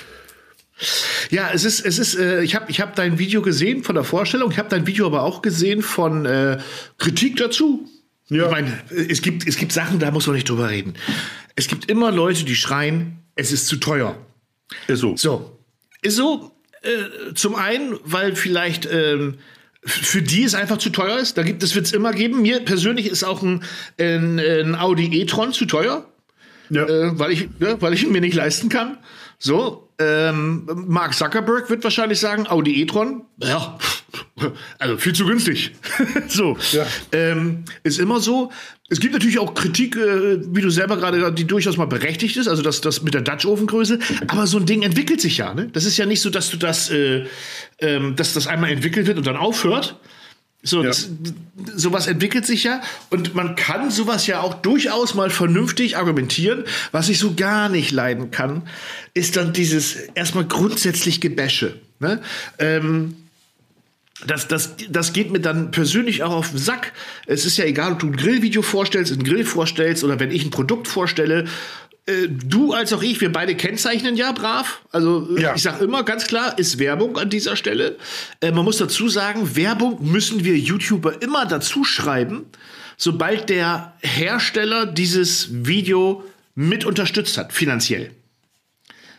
Ja, es ist, es ist, äh, ich habe ich hab dein Video gesehen von der Vorstellung, ich habe dein Video aber auch gesehen von äh, Kritik dazu. Ja. Ich meine, äh, es gibt, es gibt Sachen, da muss man nicht drüber reden. Es gibt immer Leute, die schreien, es ist zu teuer. Ist so. So, ist so. Äh, zum einen, weil vielleicht ähm, für die es einfach zu teuer ist. Da gibt es wird es immer geben. Mir persönlich ist auch ein, ein, ein Audi e-tron zu teuer Ja. äh, weil, ich, ne, weil ich ihn mir nicht leisten kann. So, ähm, Mark Zuckerberg wird wahrscheinlich sagen, Audi e-tron, ja, [laughs] also viel zu günstig. [laughs] so, Ja. ähm, ist immer so. Es gibt natürlich auch Kritik, äh, wie du selber gerade, die durchaus mal berechtigt ist, also das, das mit der Dutch-Ofengröße. Aber so ein Ding entwickelt sich ja. Ne? Das ist ja nicht so, dass du das, äh, ähm, dass das einmal entwickelt wird und dann aufhört. So, das, sowas entwickelt sich ja und man kann sowas ja auch durchaus mal vernünftig argumentieren. Was ich so gar nicht leiden kann, ist dann dieses erstmal grundsätzlich Gebäsche. Ne? Ähm, das, das, das geht mir dann persönlich auch auf den Sack. Es ist ja egal, ob du ein Grillvideo vorstellst, einen Grill vorstellst oder wenn ich ein Produkt vorstelle. Äh, Du als auch ich, wir beide kennzeichnen ja brav. Also äh, Ja. ich sage immer ganz klar, ist Werbung an dieser Stelle. Äh, man muss dazu sagen, Werbung müssen wir YouTuber immer dazu schreiben, sobald der Hersteller dieses Video mit unterstützt hat, finanziell.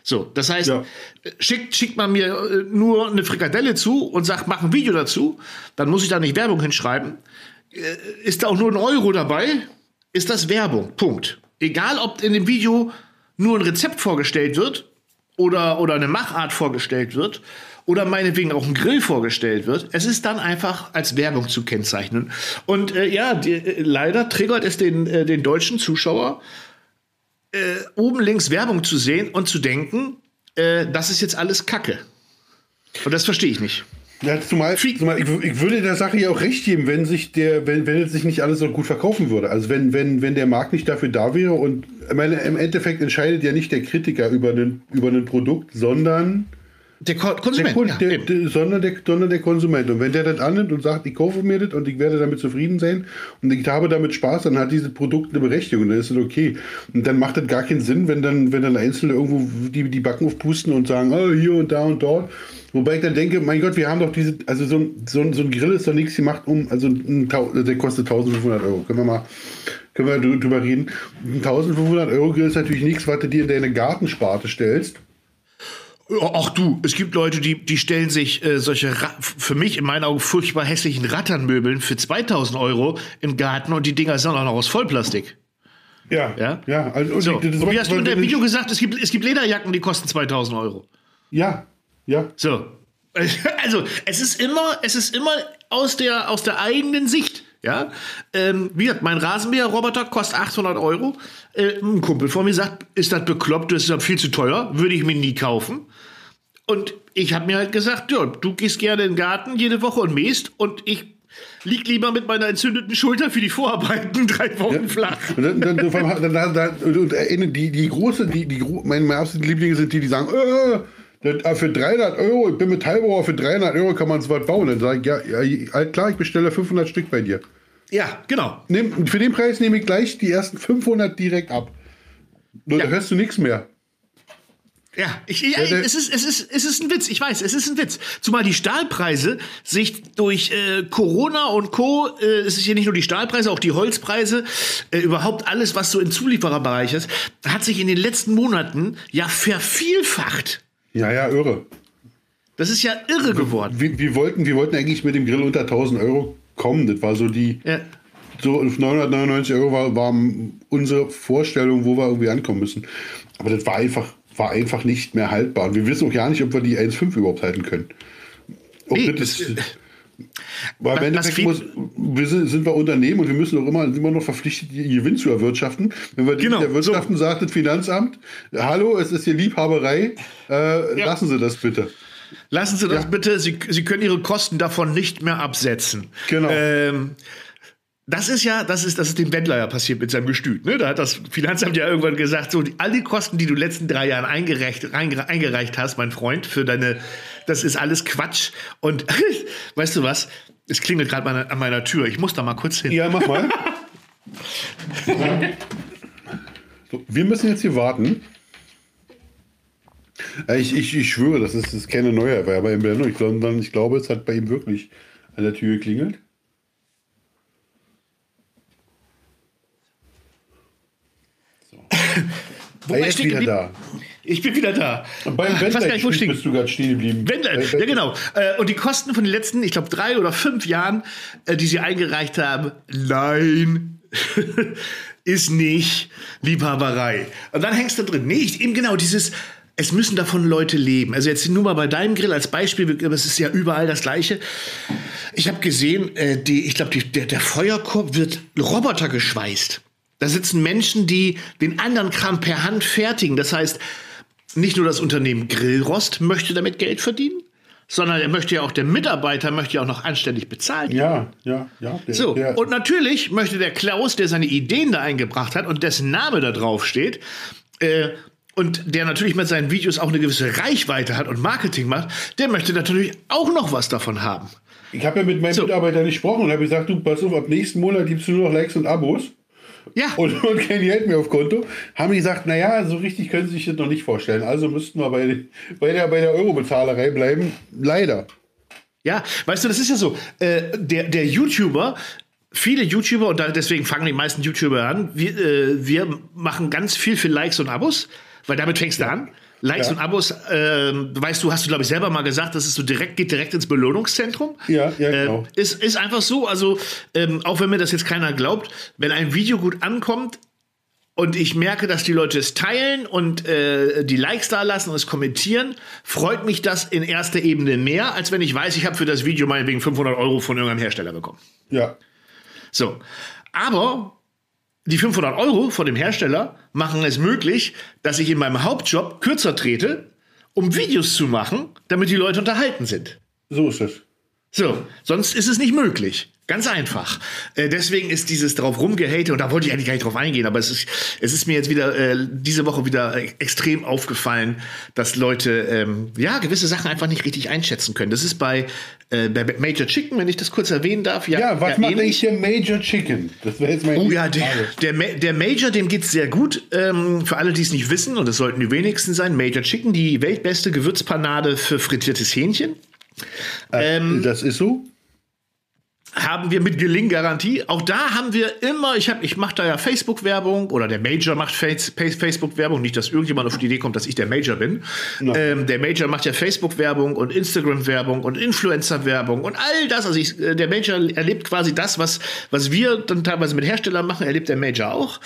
So, das heißt, Ja. äh, schickt, schickt man mir nur eine Frikadelle zu und sagt, mach ein Video dazu, dann muss ich da nicht Werbung hinschreiben. Ist da auch nur ein Euro dabei, ist das Werbung. Punkt. Egal, ob in dem Video nur ein Rezept vorgestellt wird oder, oder eine Machart vorgestellt wird oder meinetwegen auch ein Grill vorgestellt wird, es ist dann einfach als Werbung zu kennzeichnen. Und äh, ja, die, äh, leider triggert es den, äh, den deutschen Zuschauer, oben links Werbung zu sehen und zu denken, äh, das ist jetzt alles Kacke. Und das verstehe ich nicht. Ja, zumal, zumal ich, ich würde der Sache ja auch recht geben, wenn sich der, wenn, wenn es sich nicht alles so gut verkaufen würde. Also wenn, wenn, wenn der Markt nicht dafür da wäre und meine, im Endeffekt entscheidet ja nicht der Kritiker über ein über ein Produkt, sondern Der Ko der, Konsument. Kun- ja, der, der, sondern, der, sondern der Konsument. Und wenn der das annimmt und sagt, ich kaufe mir das und ich werde damit zufrieden sein und ich habe damit Spaß, dann hat dieses Produkt eine Berechtigung, dann ist das okay. Und dann macht das gar keinen Sinn, wenn dann, wenn dann Einzelne irgendwo die, die Backen aufpusten und sagen, oh, hier und da und dort. Wobei ich dann denke, mein Gott, wir haben doch diese, also so ein, so ein, so ein Grill ist doch nichts gemacht um, also ein, Tau- der kostet 1500 Euro. Können wir mal, können wir drü- drüber reden. Ein 1500 Euro Grill ist natürlich nichts, was du dir in deine Gartensparte stellst. Ach du, es gibt Leute, die, die stellen sich äh, solche, Ra für mich in meinen Augen furchtbar hässlichen Ratternmöbeln für 2000 Euro im Garten und die Dinger sind auch noch aus Vollplastik. Ja. Ja? Ja, also, und So. Und wie hast du in dem Video gesagt, es gibt, es gibt Lederjacken, die kosten 2000 Euro. Ja, ja. So. [laughs] Also, es ist immer, es ist immer aus der, aus der eigenen Sicht. Ja, ähm, wie gesagt, mein Rasenmäher-Roboter kostet 800 Euro. Äh, ein Kumpel von mir sagt, ist das bekloppt, das ist viel zu teuer, würde ich mir nie kaufen. Und ich habe mir halt gesagt, ja, du gehst gerne in den Garten jede Woche und mähst und ich lieg lieber mit meiner entzündeten Schulter für die Vorarbeiten [laughs] drei Wochen flach. Und dann, dann, dann, die, die große, die, die, meine, absoluten Lieblinge sind die, die sagen, äh, das, äh, für 300 Euro, ich bin Metallbauer, für 300 Euro kann man so was bauen. Dann sage ich, ja, ja, klar, ich bestelle 500 Stück bei dir. Ja, genau. Nehm, für den Preis nehme ich gleich die ersten 500 direkt ab. Nur Ja. da hörst du nichts mehr. Ja, ich, Ja, der- es, ist, es, ist, es ist ein Witz, ich weiß, es ist ein Witz. Zumal die Stahlpreise sich durch äh, Corona und Co., äh, es ist hier nicht nur die Stahlpreise, auch die Holzpreise, äh, überhaupt alles, was so im Zuliefererbereich ist, hat sich in den letzten Monaten ja vervielfacht. Ja, ja, irre. Das ist ja irre geworden. Wir, wir, wollten, wir wollten eigentlich mit dem Grill unter 1000 Euro kommen. Das war so die, Ja. so auf 999 Euro war, war unsere Vorstellung, wo wir irgendwie ankommen müssen. Aber das war einfach, war einfach nicht mehr haltbar. Und wir wissen auch gar nicht, ob wir die 1,5 überhaupt halten können. Ob Nee, das, das- weil im Endeffekt muss, wir sind, sind wir Unternehmen und wir müssen auch immer, immer noch verpflichtet, den Gewinn zu erwirtschaften. Wenn wir Genau, genau, erwirtschaften, sagt das Finanzamt, hallo, es ist hier Liebhaberei, äh, Ja. lassen Sie das bitte. Lassen Sie das Ja. bitte, Sie, Sie können Ihre Kosten davon nicht mehr absetzen. Genau. Ähm, das ist ja, das ist, das ist dem Wendler ja passiert mit seinem Gestüt. Ne? Da hat das Finanzamt ja irgendwann gesagt, so die, all die Kosten, die du in den letzten drei Jahren eingereicht, einge- eingereicht hast, mein Freund, für deine, das ist alles Quatsch. Und [laughs] weißt du was? Es klingelt gerade meine- an meiner Tür. Ich muss da mal kurz hin. Ja, mach mal. so, [laughs] wir müssen jetzt hier warten. Äh, Ich, ich, ich schwöre, das ist, das ist keine Neuerwerber im Blender, ich, sondern ich glaube, es hat bei ihm wirklich an der Tür geklingelt. [laughs] Wo er ist wieder da. Ich bin wieder da. Und beim ich weiß gar nicht, wo ich Wendler bist du gerade stehen geblieben. Wendler, ja genau. Äh, Und die Kosten von den letzten, ich glaube, drei oder fünf Jahren, äh, die sie eingereicht haben, nein, [laughs] ist nicht Liebhaberei. Und dann hängst du drin. Nicht eben genau dieses, es müssen davon Leute leben. Also jetzt nur mal bei deinem Grill als Beispiel, aber es ist ja überall das Gleiche. Ich habe gesehen, äh, die, ich glaube, der, der Feuerkorb wird Roboter geschweißt. Da sitzen Menschen, die den anderen Kram per Hand fertigen. Das heißt, nicht nur das Unternehmen Grillrost möchte damit Geld verdienen, sondern er möchte ja auch, der Mitarbeiter möchte ja auch noch anständig bezahlt. Ja, ja, ja. Der, So, der, und natürlich möchte der Klaus, der seine Ideen da eingebracht hat und dessen Name da drauf steht, äh, und der natürlich mit seinen Videos auch eine gewisse Reichweite hat und Marketing macht, der möchte natürlich auch noch was davon haben. ich habe ja mit meinem So. Mitarbeiter gesprochen und habe gesagt, du, pass auf, ab nächsten Monat gibst du nur noch Likes und Abos. Ja, [laughs] und, und kein Geld mehr auf Konto, haben die gesagt, naja, so richtig können sie sich das noch nicht vorstellen. Also müssten wir bei, bei der, bei der Eurobezahlerei bleiben. Leider. Ja, weißt du, das ist ja so. Äh, der, der YouTuber, viele YouTuber, und da, deswegen fangen die meisten YouTuber an, wir, äh, wir machen ganz viel für Likes und Abos, weil damit fängst du an. Likes Ja. und Abos, ähm, weißt du, hast du, glaube ich, selber mal gesagt, das ist so direkt, geht direkt ins Belohnungszentrum. Ja, ja, genau. Äh, ist, ist einfach so, also, ähm, auch wenn mir das jetzt keiner glaubt, wenn ein Video gut ankommt, und ich merke, dass die Leute es teilen und äh, die Likes da lassen und es kommentieren, freut mich das in erster Ebene mehr, als wenn ich weiß, ich habe für das Video meinetwegen 500 Euro von irgendeinem Hersteller bekommen. Ja. So, aber die 500 Euro von dem Hersteller machen es möglich, dass ich in meinem Hauptjob kürzer trete, um Videos zu machen, damit die Leute unterhalten sind. So ist es. So, sonst ist es nicht möglich. Ganz einfach. Äh, deswegen ist dieses drauf rumgehate, und da wollte ich eigentlich gar nicht drauf eingehen, aber es ist, es ist mir jetzt wieder äh, diese Woche wieder äh, extrem aufgefallen, dass Leute ähm, ja gewisse Sachen einfach nicht richtig einschätzen können. Das ist bei, äh, bei Major Chicken, wenn ich das kurz erwähnen darf. Ja, was macht ähnlich. eigentlich der Major Chicken? Das wäre jetzt meine Oh ja, der, der, der Major, dem geht's sehr gut. Ähm, für alle, die es nicht wissen, und das sollten die wenigsten sein, Major Chicken, die weltbeste Gewürzpanade für frittiertes Hähnchen. Ähm, Das ist so? Haben wir mit Gelinggarantie. Auch da haben wir immer, ich, hab- ich mache da ja Facebook-Werbung oder der Major macht Face- Face- Facebook-Werbung. Nicht, dass irgendjemand auf die Idee kommt, dass ich der Major bin. Ähm, der Major macht ja Facebook-Werbung und Instagram-Werbung und Influencer-Werbung und all das. Also ich, äh, der Major erlebt quasi das, was, was wir dann teilweise mit Herstellern machen, erlebt der Major auch.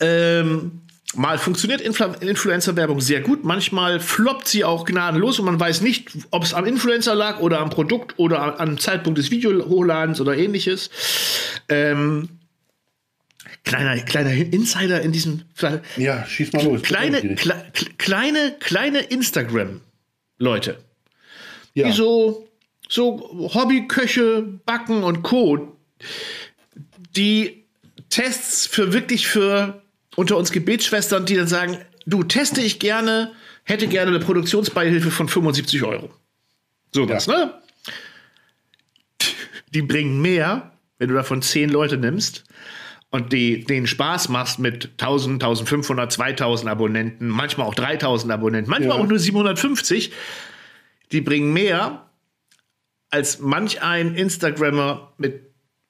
Ähm, Mal funktioniert Influ Influencer-Werbung sehr gut, manchmal floppt sie auch gnadenlos und man weiß nicht, ob es am Influencer lag oder am Produkt oder am Zeitpunkt des Videohochladens oder ähnliches. Ähm, kleiner, kleiner Insider in diesem Fall. Ja, schieß mal los. Kleine, kle kleine, kleine Instagram-Leute, ja. die so, so Hobbyköche, Backen und Co., die Tests für wirklich für unter uns Gebetsschwestern, die dann sagen, du teste ich gerne, hätte gerne eine Produktionsbeihilfe von 75 Euro. So was, ne? Die bringen mehr, wenn du davon 10 Leute nimmst und die, den Spaß machst mit 1000, 1500, 2000 Abonnenten, manchmal auch 3000 Abonnenten, manchmal Ja. auch nur 750. Die bringen mehr als manch ein Instagrammer mit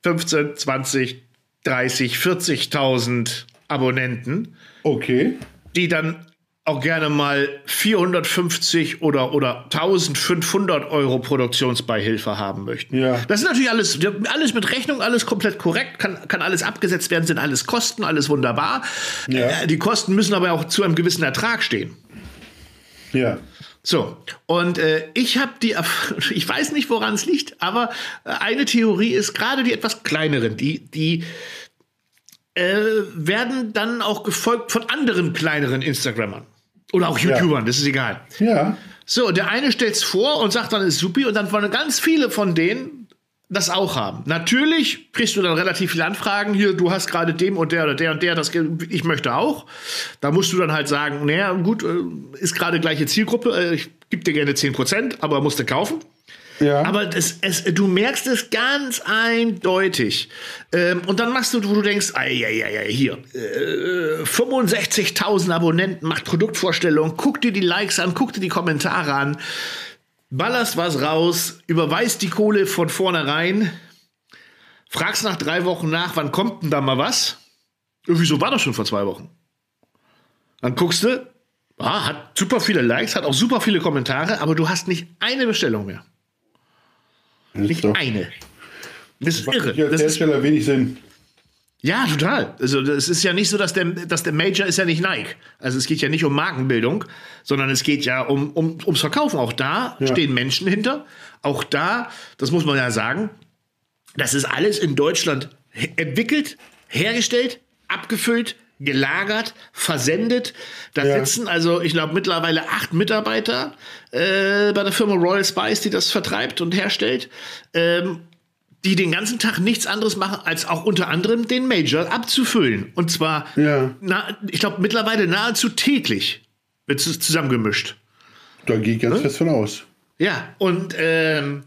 15, 20, 30, 40.000 Abonnenten, Okay. die dann auch gerne mal 450 oder, oder 1500 Euro Produktionsbeihilfe haben möchten. Ja. Das ist natürlich alles, alles mit Rechnung, alles komplett korrekt, kann, kann alles abgesetzt werden, sind alles Kosten, alles wunderbar. Ja. Äh, Die Kosten müssen aber auch zu einem gewissen Ertrag stehen. Ja. So, und äh, ich habe die, [laughs] ich weiß nicht, woran es liegt, aber äh, eine Theorie ist gerade die etwas kleineren, die, die äh, werden dann auch gefolgt von anderen kleineren Instagrammern. Oder auch YouTubern, das ist egal. Ja. So, der eine stellt's vor und sagt dann, ist supi, und dann wollen ganz viele von denen das auch haben. Natürlich kriegst du dann relativ viele Anfragen. Hier, du hast gerade dem und der oder der und der, das, ich möchte auch. Da musst du dann halt sagen, naja, gut, äh, ist gerade gleiche Zielgruppe, äh, ich gebe dir gerne 10%, aber musst du kaufen. Ja. Aber das, es, du merkst es ganz eindeutig. Ähm, und dann machst du, wo du denkst, ei, ei, ei, hier, äh, 65.000 Abonnenten, macht Produktvorstellung, guck dir die Likes an, guck dir die Kommentare an, ballerst was raus, überweist die Kohle von vornherein, fragst nach drei Wochen nach, wann kommt denn da mal was? Wieso war das schon vor zwei Wochen? Dann guckst du, ah, hat super viele Likes, hat auch super viele Kommentare, aber du hast nicht eine Bestellung mehr. Ist Nicht doch- eine. Das ist irre. als Das ist, Hersteller wenig Sinn. ja, total. Also es ist ja nicht so, dass der, dass der Major ist ja nicht Nike. Also es geht ja nicht um Markenbildung, sondern es geht ja um, um, ums Verkaufen. Auch da Ja. stehen Menschen hinter. Auch da, das muss man ja sagen, das ist alles in Deutschland entwickelt, hergestellt, abgefüllt, gelagert, versendet. Da Ja. sitzen also, ich glaube, mittlerweile acht Mitarbeiter äh, bei der Firma Royal Spice, die das vertreibt und herstellt. Ähm, die den ganzen Tag nichts anderes machen, als auch unter anderem den Major abzufüllen. Und zwar, Ja. na, ich glaube, mittlerweile nahezu täglich wird es zusammengemischt. Da gehe ich ganz fest von aus. Ja, und ähm,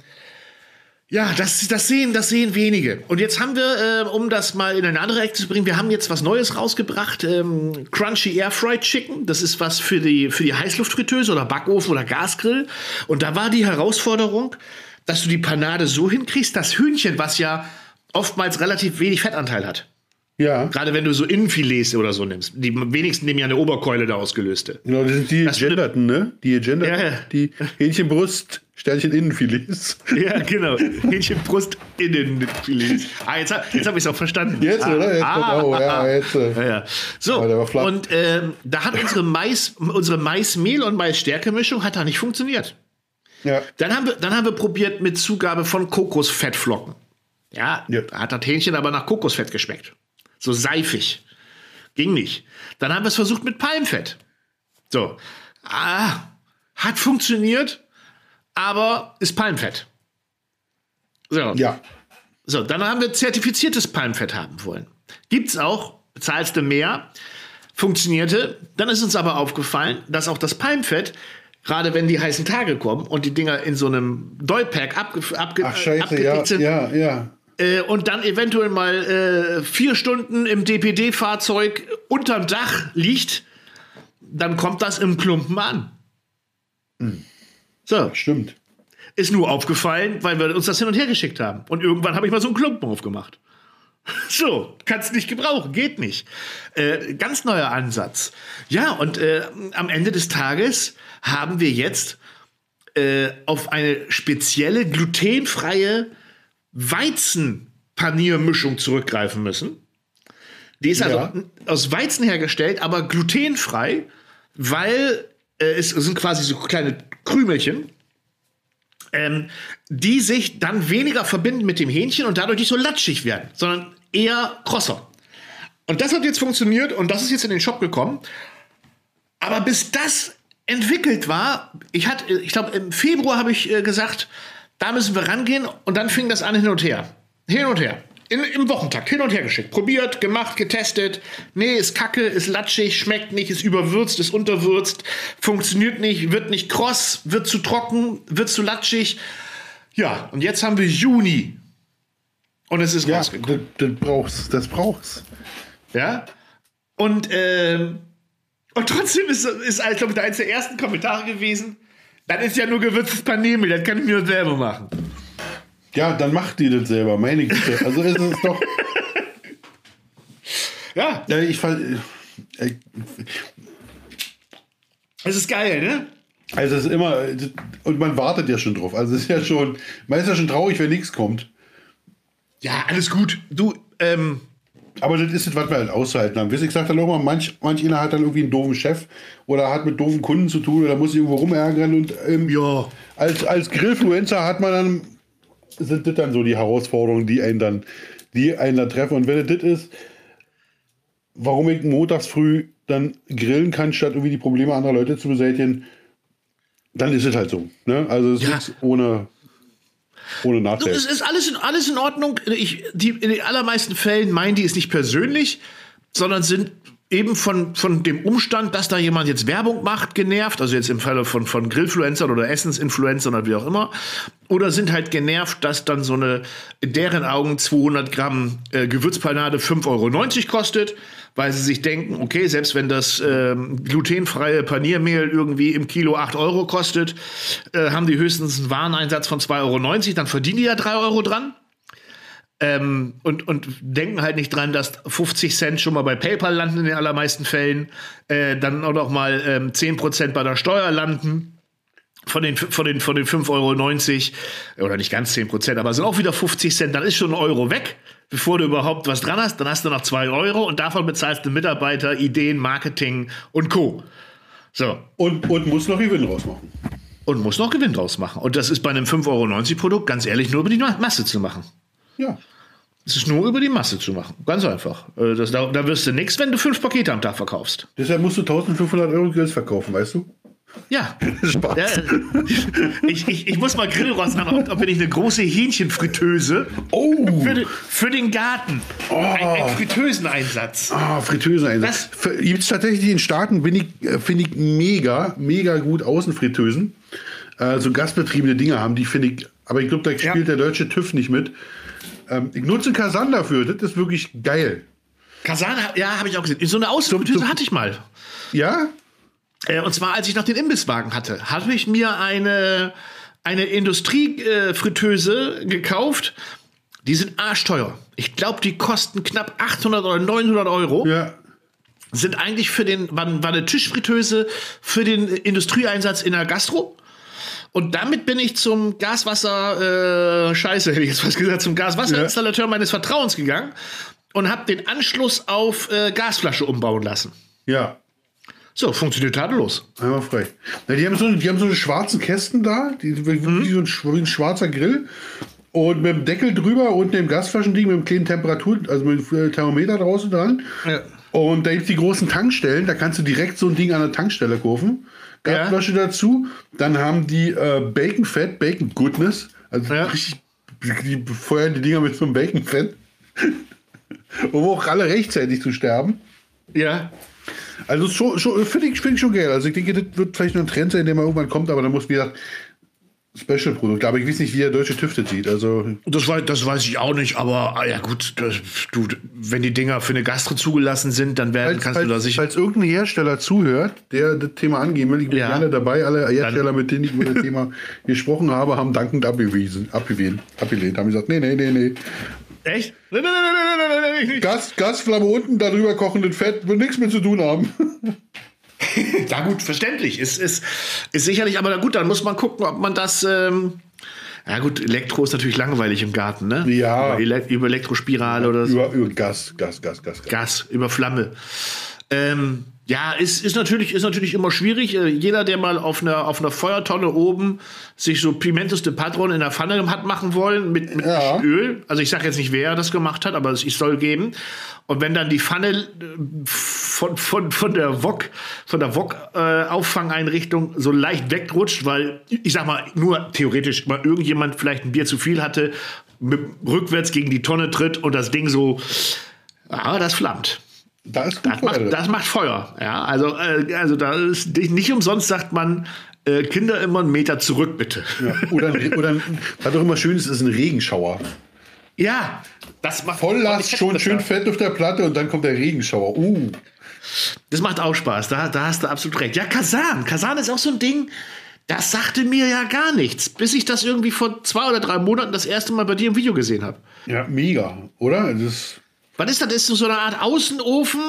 ja, das, das, sehen, das sehen wenige. Und jetzt haben wir, äh, um das mal in eine andere Ecke zu bringen, wir haben jetzt was Neues rausgebracht. Ähm, Crunchy Air Fried Chicken. Das ist was für die, für die Heißluftfritteuse oder Backofen oder Gasgrill. Und da war die Herausforderung, dass du die Panade so hinkriegst, das Hühnchen, was ja oftmals relativ wenig Fettanteil hat. Ja. Gerade wenn du so Innenfilets oder so nimmst. Die wenigsten nehmen ja eine Oberkeule da ausgelöste. Genau, das sind die Das stimmt. Genderten, ne? Die Genderten. Ja, ja. Die [laughs] Hähnchenbrust, Sternchen Innenfilets. Ja, genau. Hähnchenbrust Innenfilets. Ah, jetzt, hab- jetzt habe ich es auch verstanden. Jetzt, ah, oder? Jetzt, ah, oh, ja, jetzt. äh. Ja, ja. So, und ähm, da hat unsere Mais, unsere Maismehl- und Mais-Stärke-Mischung hat da nicht funktioniert. Ja. Dann haben, wir, dann haben wir probiert mit Zugabe von Kokosfettflocken. Ja, Ja. da hat das Hähnchen aber nach Kokosfett geschmeckt. So seifig. Ging nicht. Dann haben wir es versucht mit Palmfett. So. Ah, hat funktioniert, aber ist Palmfett. So. Ja. So, dann haben wir zertifiziertes Palmfett haben wollen. Gibt's auch, bezahlst du mehr, funktionierte. Dann ist uns aber aufgefallen, dass auch das Palmfett, gerade wenn die heißen Tage kommen und die Dinger in so einem Dollpack abge, abge, Ach, scheiße, ja, sind ja, ja. äh, und dann eventuell mal äh, vier Stunden im DPD-Fahrzeug unterm Dach liegt, dann kommt das im Klumpen an. So, Stimmt. ist nur aufgefallen, weil wir uns das hin und her geschickt haben. Und irgendwann habe ich mal so einen Klumpen aufgemacht. [laughs] So, kannst nicht gebrauchen, geht nicht. Äh, ganz neuer Ansatz. Ja, und äh, am Ende des Tages haben wir jetzt äh, auf eine spezielle glutenfreie Weizenpaniermischung zurückgreifen müssen. Die ist also Ja. aus Weizen hergestellt, aber glutenfrei, weil äh, es sind quasi so kleine Krümelchen, ähm, die sich dann weniger verbinden mit dem Hähnchen und dadurch nicht so latschig werden, sondern eher krosser. Und das hat jetzt funktioniert und das ist jetzt in den Shop gekommen. Aber bis das entwickelt war, ich ich glaube, im Februar habe ich äh, gesagt, da müssen wir rangehen und dann fing das an hin und her. Hin und her. In, Im Wochentakt hin und her geschickt. Probiert, gemacht, getestet. Nee, ist kacke, ist latschig, schmeckt nicht, ist überwürzt, ist unterwürzt, funktioniert nicht, wird nicht kross, wird zu trocken, wird zu latschig. Ja, und jetzt haben wir Juni. Und es ist Ja, rausgekommen. das, das brauchst, das brauchst. Ja. Und, ähm, und trotzdem ist, ist ich glaube, eines der ersten Kommentare gewesen. Das ist ja nur gewürztes Paniermehl, das kann ich mir selber machen. Ja, dann macht die das selber, meine Güte. Also ist es doch. [laughs] Ja, Ja, ich fand. äh, es ist geil, ne? Also es ist immer. Und man wartet ja schon drauf. Also es ist ja schon. Man ist ja schon traurig, wenn nichts kommt. Ja, alles gut. Du, ähm, Aber das ist es, was wir halt auszuhalten haben. Wie ich gesagt habe, auch mal, manch, manch einer hat dann irgendwie einen doofen Chef oder hat mit doofen Kunden zu tun oder muss irgendwo rumärgern. Und ähm, Ja. als, als Grillfluencer hat man dann, sind das dann so die Herausforderungen, die einen dann, die einen dann treffen. Und wenn es das ist, warum ich montags früh dann grillen kann, statt irgendwie die Probleme anderer Leute zu beseitigen, dann ist es halt so. Ne? Also es Ja. ist ohne, ohne Nachteil. es ist alles in, alles in Ordnung. Ich, die, in den allermeisten Fällen meinen die es nicht persönlich, sondern sind eben von, von dem Umstand, dass da jemand jetzt Werbung macht, genervt. Also jetzt im Falle von, von Grillfluencern oder Essensinfluencern oder wie auch immer. Oder sind halt genervt, dass dann so eine, in deren Augen 200 Gramm äh, Gewürzpanade 5,90 Euro kostet, weil sie sich denken, okay, selbst wenn das ähm, glutenfreie Paniermehl irgendwie im Kilo 8 Euro kostet, äh, haben die höchstens einen Wareneinsatz von 2,90 Euro, dann verdienen die ja 3 Euro dran. Ähm, und, und denken halt nicht dran, dass 50 Cent schon mal bei PayPal landen in den allermeisten Fällen, äh, dann auch noch mal ähm, 10% bei der Steuer landen von den, von den, von den 5,90 Euro, oder nicht ganz 10 Prozent, aber sind auch wieder 50 Cent, dann ist schon ein Euro weg, bevor du überhaupt was dran hast, dann hast du noch 2 Euro und davon bezahlst du Mitarbeiter, Ideen, Marketing und Co. So. Und, und muss noch Gewinn rausmachen. Und muss noch Gewinn draus machen. Und das ist bei einem 5,90 Euro Produkt ganz ehrlich nur über die Ma- Masse zu machen. Ja. Es ist nur über die Masse zu machen. Ganz einfach. Äh, Das, da, da wirst du nichts, wenn du fünf Pakete am Tag verkaufst. Deshalb musst du 1500 Euro Grills verkaufen, weißt du? Ja. Spaß. Ja, äh, ich, ich, ich muss mal Grillrost haben, ob wenn ich eine große Hähnchenfritteuse Oh! für, den- für den Garten. Ein, ein Fritteuseneinsatz. Ah, Fritteuse Einsatz. Gibt es tatsächlich in Staaten, bin ich, äh, finde ich mega, mega gut Außenfritteusen. Äh, so gasbetriebene Dinge haben, die finde ich, aber ich glaube, da Ja. spielt der deutsche TÜV nicht mit. Ähm, ich nutze Kasan dafür, das ist wirklich geil. Kasan, ja, habe ich auch gesehen. So eine Außenfritteuse hatte ich mal. Ja? Äh, und zwar, als ich noch den Imbisswagen hatte, hatte ich mir eine, eine Industriefritteuse gekauft. Die sind arschteuer. Ich glaube, die kosten knapp 800 oder 900 Euro. Ja. Sind eigentlich für den, war, war eine Tischfritteuse für den Industrieeinsatz in der Gastro. Und damit bin ich zum Gaswasser, äh, Scheiße, hätte ich jetzt fast gesagt, zum Gaswasserinstallateur meines Vertrauens gegangen und habe den Anschluss auf äh, Gasflasche umbauen lassen. Ja. So, funktioniert tadellos. Einmal frei. Na, die, haben so, die haben so eine schwarzen Kästen da, die, wie Mhm. wie so ein, wie ein schwarzer Grill. Und mit dem Deckel drüber und dem Gasflaschending mit einem kleinen Temperatur, also mit dem Thermometer draußen dran. Ja. Und da gibt es die großen Tankstellen, da kannst du direkt so ein Ding an der Tankstelle kaufen. Ja. Gasflasche dazu. Dann haben die äh, Bacon Fett, Bacon Goodness. Also Ja. richtig, die befeuern die Dinger mit so einem Bacon Fett. [laughs] um auch alle rechtzeitig zu sterben. Ja. Also schon, schon, finde ich, find ich schon geil. Also ich denke, das wird vielleicht noch ein Trend sein, der mal irgendwann kommt, aber dann muss wieder Special-Produkt. Aber ich weiß nicht, wie der deutsche TÜV das sieht. Also Das, weiß, das weiß ich auch nicht, aber ah, ja gut, das, du, wenn die Dinger für eine Gastro zugelassen sind, dann werden, falls, kannst du da falls, sicher. falls irgendein Hersteller zuhört, der das Thema angehen will, ich bin Ja. gerne dabei. Alle Hersteller, mit denen ich über das Thema [laughs] gesprochen habe, haben dankend abgewiesen, abgelehnt, abgelehnt. Haben gesagt, nee, nee, nee, nee. Echt? Nein, nein, nein, nein, nein, nein, nein, nein, Gas, Gasflamme unten, darüber kochendes Fett, wird nichts mit zu tun haben. [laughs] Ja gut, verständlich. Ist, ist, ist sicherlich, aber na gut, dann muss man gucken, ob man das. Ähm, ja gut, Elektro ist natürlich langweilig im Garten, ne? Ja. Über, Ele über Elektrospirale oder so. über, über Gas, Gas, Gas, Gas. Gas. Gas, über Flamme. Ähm, ja, ist, ist, natürlich, ist natürlich immer schwierig. Äh, Jeder, der mal auf einer, auf einer Feuertonne oben sich so Pimentos de Padron in der Pfanne hat machen wollen mit, mit Ja. Öl. Also ich sage jetzt nicht, wer das gemacht hat, aber es soll geben. Und wenn dann die Pfanne äh, von, von, von der Wok, von der Wok-Auffangeinrichtung so leicht wegrutscht, weil, ich sag mal, nur theoretisch mal irgendjemand vielleicht ein Bier zu viel hatte, mit, rückwärts gegen die Tonne tritt und das Ding so, ah, das flammt. Da ist gut Das macht, das macht Feuer. Ja, also, äh, also da ist nicht umsonst sagt man, äh, Kinder immer einen Meter zurück, bitte. Ja. Oder, oder was auch immer schön ist, ist ein Regenschauer. Ja, das macht Volllast, Ich- schon schön fett auf der Platte und dann kommt der Regenschauer. Uh. Das macht auch Spaß. Da, da hast du absolut recht. Ja, Kasan. Kasan ist auch so ein Ding. Das sagte mir ja gar nichts, bis ich das irgendwie vor zwei oder drei Monaten das erste Mal bei dir im Video gesehen habe. Ja, mega, oder? Das Was ist das? Das ist so eine Art Außenofen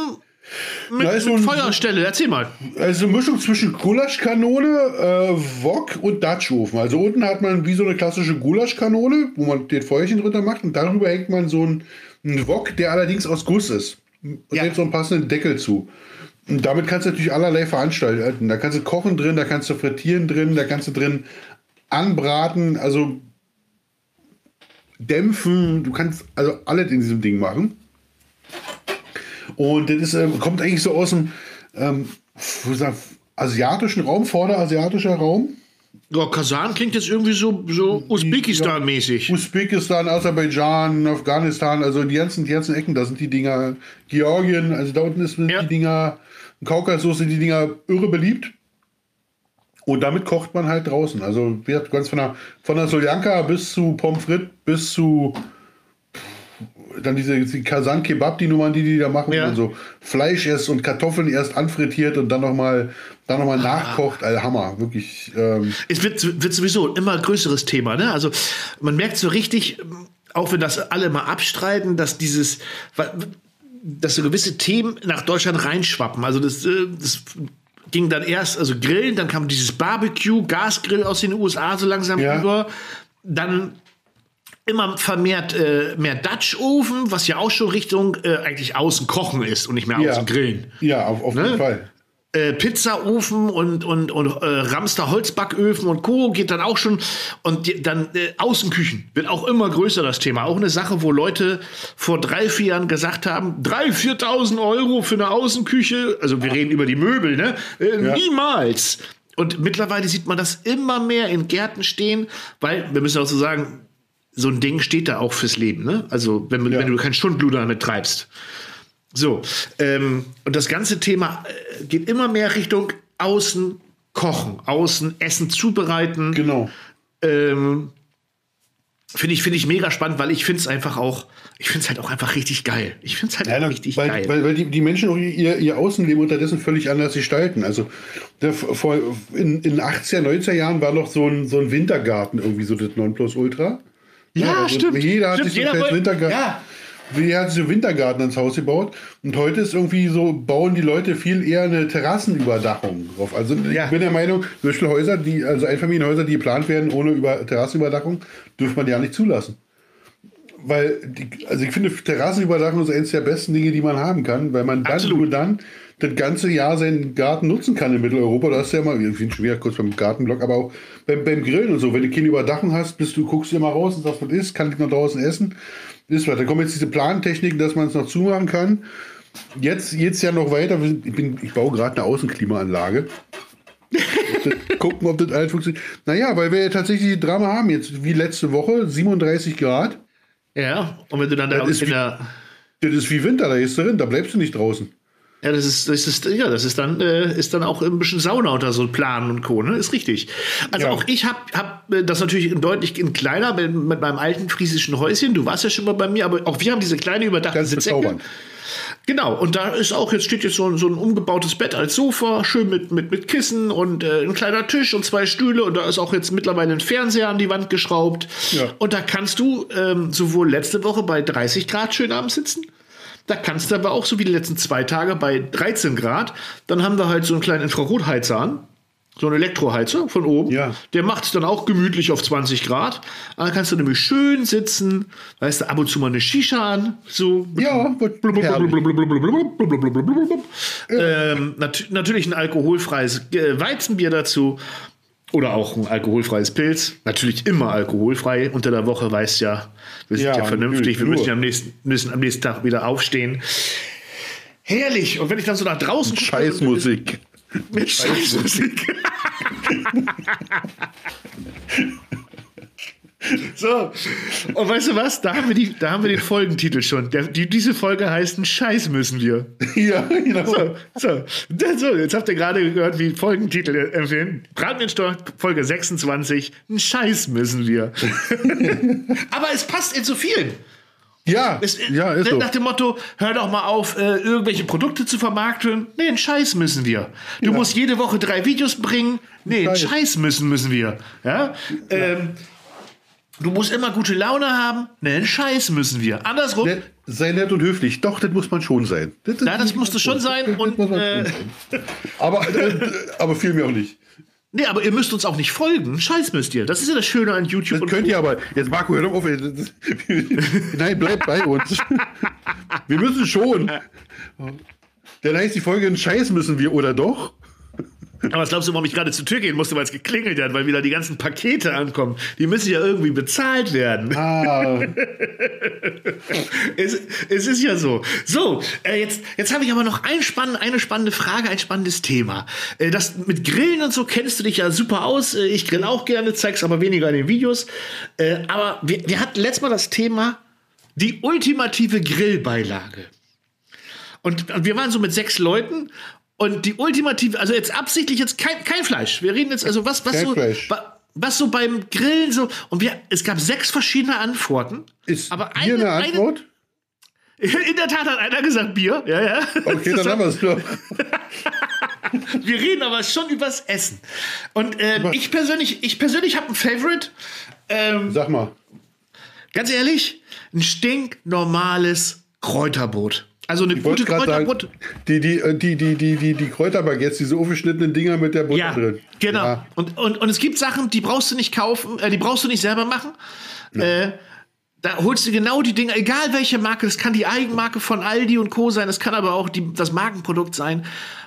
Mit, Da so ein- Feuerstelle, erzähl mal. Also eine Mischung zwischen Gulaschkanone, äh, Wok und Dutchofen. Also unten hat man wie so eine klassische Gulaschkanone, wo man den Feuerchen drunter macht und darüber hängt man so einen, einen Wok, der allerdings aus Guss ist. Und Ja. jetzt so einen passenden Deckel zu. Und damit kannst du natürlich allerlei veranstalten. Da kannst du kochen drin, da kannst du frittieren drin, da kannst du drin anbraten, also dämpfen. Du kannst also alles in diesem Ding machen. Und das ist, ähm, kommt eigentlich so aus dem ähm, asiatischen Raum, vorderasiatischer Raum. Ja, Kasan klingt jetzt irgendwie so, so Usbekistan-mäßig. Usbekistan, Aserbaidschan, Afghanistan, also die ganzen, die ganzen Ecken, da sind die Dinger. Georgien, also da unten ist sind Ja. die Dinger, im Kaukasus sind die Dinger irre beliebt. Und damit kocht man halt draußen. Also gesagt, ganz von der, von der Soljanka bis zu Pommes frites, bis zu dann diese, diese Kasan Kebab, die Nummern, die die da machen, Ja. und so Fleisch erst und Kartoffeln erst anfrittiert und dann nochmal dann noch mal nachkocht. Also Hammer, wirklich. Ähm, Es wird, wird sowieso ein immer größeres Thema. Ne? Also man merkt so richtig, auch wenn das alle mal abstreiten, dass dieses, dass so gewisse Themen nach Deutschland reinschwappen. Also das, äh, das ging dann erst, also Grillen, dann kam dieses Barbecue, Gasgrill aus den USA so langsam Ja. über. Dann immer vermehrt äh, mehr Dutch Ofen, was ja auch schon Richtung äh, eigentlich außen kochen ist und nicht mehr außen grillen. Ja, auf, auf Ne? jeden Fall. äh, Pizzaofen und, und, und äh, Ramster Holzbacköfen und Co. geht dann auch schon. Und die, dann äh, Außenküchen wird auch immer größer, das Thema. Auch eine Sache, wo Leute vor drei, vier Jahren gesagt haben, 3.000, 4.000 Euro für eine Außenküche. Also wir reden über die Möbel, ne? Äh, Ja. Niemals. Und mittlerweile sieht man das immer mehr in Gärten stehen, weil wir müssen auch so sagen, so ein Ding steht da auch fürs Leben. Ne? Also wenn, Ja. wenn du kein Stundblut damit treibst. So, ähm, und das ganze Thema äh, geht immer mehr Richtung Außen kochen, Außen Essen zubereiten. Genau. Ähm, finde ich, finde ich mega spannend, weil ich finde es einfach auch, ich finde es halt auch einfach richtig geil. Ich finde es halt Ja, richtig weil, geil. weil, weil die, die Menschen auch ihr, ihr Außenleben unterdessen völlig anders gestalten. Also der, vor, in, in 80er, 90er Jahren war noch so ein, so ein Wintergarten irgendwie so das Nonplusultra. Ja, also stimmt. Jeder hat stimmt, sich so einen Wintergarten. Ja, Jeder hat sich so Wintergarten ins Haus gebaut. Und heute ist irgendwie so, bauen die Leute viel eher eine Terrassenüberdachung drauf. Also Ja. ich bin der Meinung, Beispiel Häuser, die, also Einfamilienhäuser, die geplant werden ohne über Terrassenüberdachung, dürfte man ja nicht zulassen. Weil, die, also ich finde, Terrassenüberdachung ist eines der besten Dinge, die man haben kann, weil man dann Absolut. nur dann das ganze Jahr seinen Garten nutzen kann in Mitteleuropa. Da du ja mal, ich bin schon wieder kurz beim Gartenblock, aber auch beim, beim Grillen und so. Wenn du keine Überdachung hast, bist du, guckst du immer raus und sagst, was ist, kann ich noch draußen essen? Ist was. Da kommen jetzt diese Plantechniken, dass man es noch zumachen kann. Jetzt geht's ja noch weiter. Ich, bin, ich baue gerade eine Außenklimaanlage. [laughs] Gucken, ob das alles funktioniert. Naja, weil wir ja tatsächlich die Drama haben. Jetzt wie letzte Woche, 37 Grad. ja. Und wenn du dann da Das ist wie- der, Das ist wie Winter, da gehst du drin, da bleibst du nicht draußen. Ja, das ist, das ist, ja, das ist dann, äh, ist dann auch ein bisschen Sauna unter so Planen und Co. Ne? Ist richtig. Also Ja. auch ich habe hab, äh, das natürlich in deutlich in kleiner mit, mit meinem alten friesischen Häuschen. Du warst ja schon mal bei mir, aber auch wir haben diese kleine überdachte Ganz bezaubernd. Genau. Und da ist auch jetzt steht jetzt so, ein- so ein umgebautes Bett als Sofa, schön mit mit mit Kissen und äh, ein kleiner Tisch und zwei Stühle und da ist auch jetzt mittlerweile ein Fernseher an die Wand geschraubt. Ja. Und da kannst du ähm, sowohl letzte Woche bei 30 Grad schön abends sitzen. Da kannst du aber auch so wie die letzten zwei Tage bei 13 Grad, dann haben wir halt so einen kleinen Infrarotheizer an. So einen Elektroheizer von oben. Ja. Der macht es dann auch gemütlich auf 20 Grad. Dann kannst du nämlich schön sitzen, weißt du, ab und zu mal eine Shisha an. So. Ja. Ähm, nat natürlich ein alkoholfreies Weizenbier dazu. Oder auch ein alkoholfreies Pilz. Natürlich immer alkoholfrei. Unter der Woche weißt ja, wir sind ja, Ja, vernünftig. Wir müssen ja am nächsten, müssen am nächsten Tag wieder aufstehen. Herrlich. Und wenn ich dann so nach draußen Scheißmusik. Mit Scheißmusik. [laughs] [laughs] [laughs] so. Und weißt du was? Da haben wir, die, da haben wir den Folgentitel schon. Der, die, diese Folge heißt Ein Scheiß müssen wir. [laughs] Ja, genau. So, so. So, jetzt habt ihr gerade gehört, wie Folgentitel empfehlen. Bratwürststorch, Folge 26. Ein Scheiß müssen wir. [laughs] Aber es passt in so vielen. Ja, Es, ja, ist ne, so. Nach dem Motto, hör doch mal auf, äh, irgendwelche Produkte zu vermarkten. Nee, einen Scheiß müssen wir. Du Ja. musst jede Woche drei Videos bringen. Nee, einen Scheiß. Müssen müssen wir. Ja? Ähm, Du musst immer gute Laune haben. Ne, einen Scheiß müssen wir. Andersrum. Nett, sei nett und höflich. Doch, das muss man schon sein. Das, Ja, das musste schon sein. Und, äh, aber, äh, aber viel mir auch nicht. nee, aber ihr müsst uns auch nicht folgen. Scheiß müsst ihr. Das ist ja das Schöne an YouTube. Das und könnt ihr aber. Jetzt Marco, hör doch auf. Das- [laughs] das- Nein, bleib bei uns. Wir müssen schon. Dann heißt die Folge, Scheiß müssen wir, oder doch? Aber was glaubst du, warum ich gerade zur Tür gehen musste, weil es geklingelt hat, weil wieder die ganzen Pakete ankommen? Die müssen ja irgendwie bezahlt werden. Ah, [laughs] Es, es ist ja so. So, äh, jetzt, jetzt habe ich aber noch ein spann eine spannende Frage, ein spannendes Thema. Äh, das mit Grillen und so kennst du dich ja super aus. Äh, ich grill auch gerne, zeig's aber weniger in den Videos. Äh, aber wir, wir hatten letztes Mal das Thema die ultimative Grillbeilage. Und, und wir waren so mit sechs Leuten. Und die ultimative, also jetzt absichtlich jetzt kein, kein Fleisch. Wir reden jetzt also was, was Kein so, Fleisch. wa- was so beim Grillen so. Und wir, es gab sechs verschiedene Antworten. ist aber eine eine, Antwort? [laughs] in der Tat hat einer gesagt Bier, ja, ja. Okay, dann haben wir es doch. [laughs] Wir reden aber schon übers Essen. Und ähm, ich persönlich, ich persönlich habe ein Favorite. Ähm, Sag mal. ganz ehrlich, ein stinknormales Kräuterbrot. Also eine Ich gute sagen, Kräuterbrot. die, die, äh, die, die, die, die, die Kräuterbaguettes, diese aufgeschnittenen Dinger mit der Butter Ja, drin. genau. Ja. Und, und, und es gibt Sachen, die brauchst du nicht kaufen, äh, die brauchst du nicht selber machen. Äh, da holst du genau die Dinge, egal welche Marke, das kann die Eigenmarke von Aldi und Co. sein, das kann aber auch die, das Markenprodukt sein,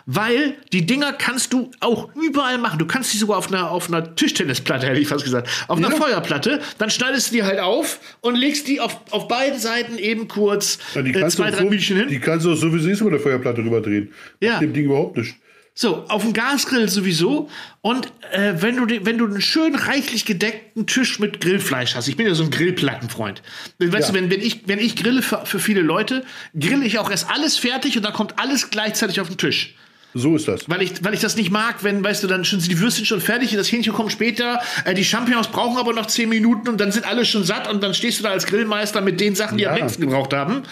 weil die Dinger kannst du auch überall machen. Du kannst die sogar auf einer, auf einer Tischtennisplatte, hätte ich fast gesagt, auf einer Ja. Feuerplatte, dann schneidest du die halt auf und legst die auf, auf beiden Seiten eben kurz Ja, die äh, kannst zwei, du drei so, Minuten hin. Die kannst du auch sowieso mit der Feuerplatte rüberdrehen. Ja. Macht Dem Ding überhaupt nicht. So, auf dem Gasgrill sowieso. Und äh, wenn, du, wenn du einen schön reichlich gedeckten Tisch mit Grillfleisch hast, ich bin ja so ein Grillplattenfreund. Weißt Ja. du, wenn, wenn, ich, wenn ich grille für, für viele Leute, grille ich auch erst alles fertig und dann kommt alles gleichzeitig auf den Tisch. So ist das. Weil ich, weil ich das nicht mag, wenn, weißt du, dann sind die Würstchen schon fertig, das Hähnchen kommt später, äh, die Champignons brauchen aber noch 10 Minuten und dann sind alle schon satt und dann stehst du da als Grillmeister mit den Sachen, die Ja. am längsten gebraucht haben.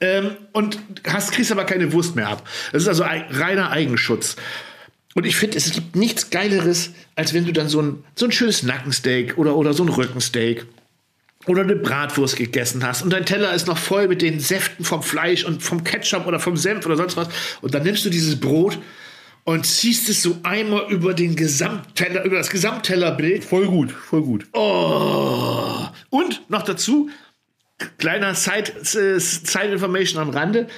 Ähm, und hast, kriegst aber keine Wurst mehr ab. Das ist also ein reiner Eigenschutz. Und ich finde, es gibt nichts Geileres, als wenn du dann so ein, so ein schönes Nackensteak oder, oder so ein Rückensteak oder eine Bratwurst gegessen hast und dein Teller ist noch voll mit den Säften vom Fleisch und vom Ketchup oder vom Senf oder sonst was und dann nimmst du dieses Brot und ziehst es so einmal über den Gesamtteller, über das Gesamttellerbild Voll gut, voll gut. Oh. und noch dazu kleiner Side, äh, Side Information am Rande,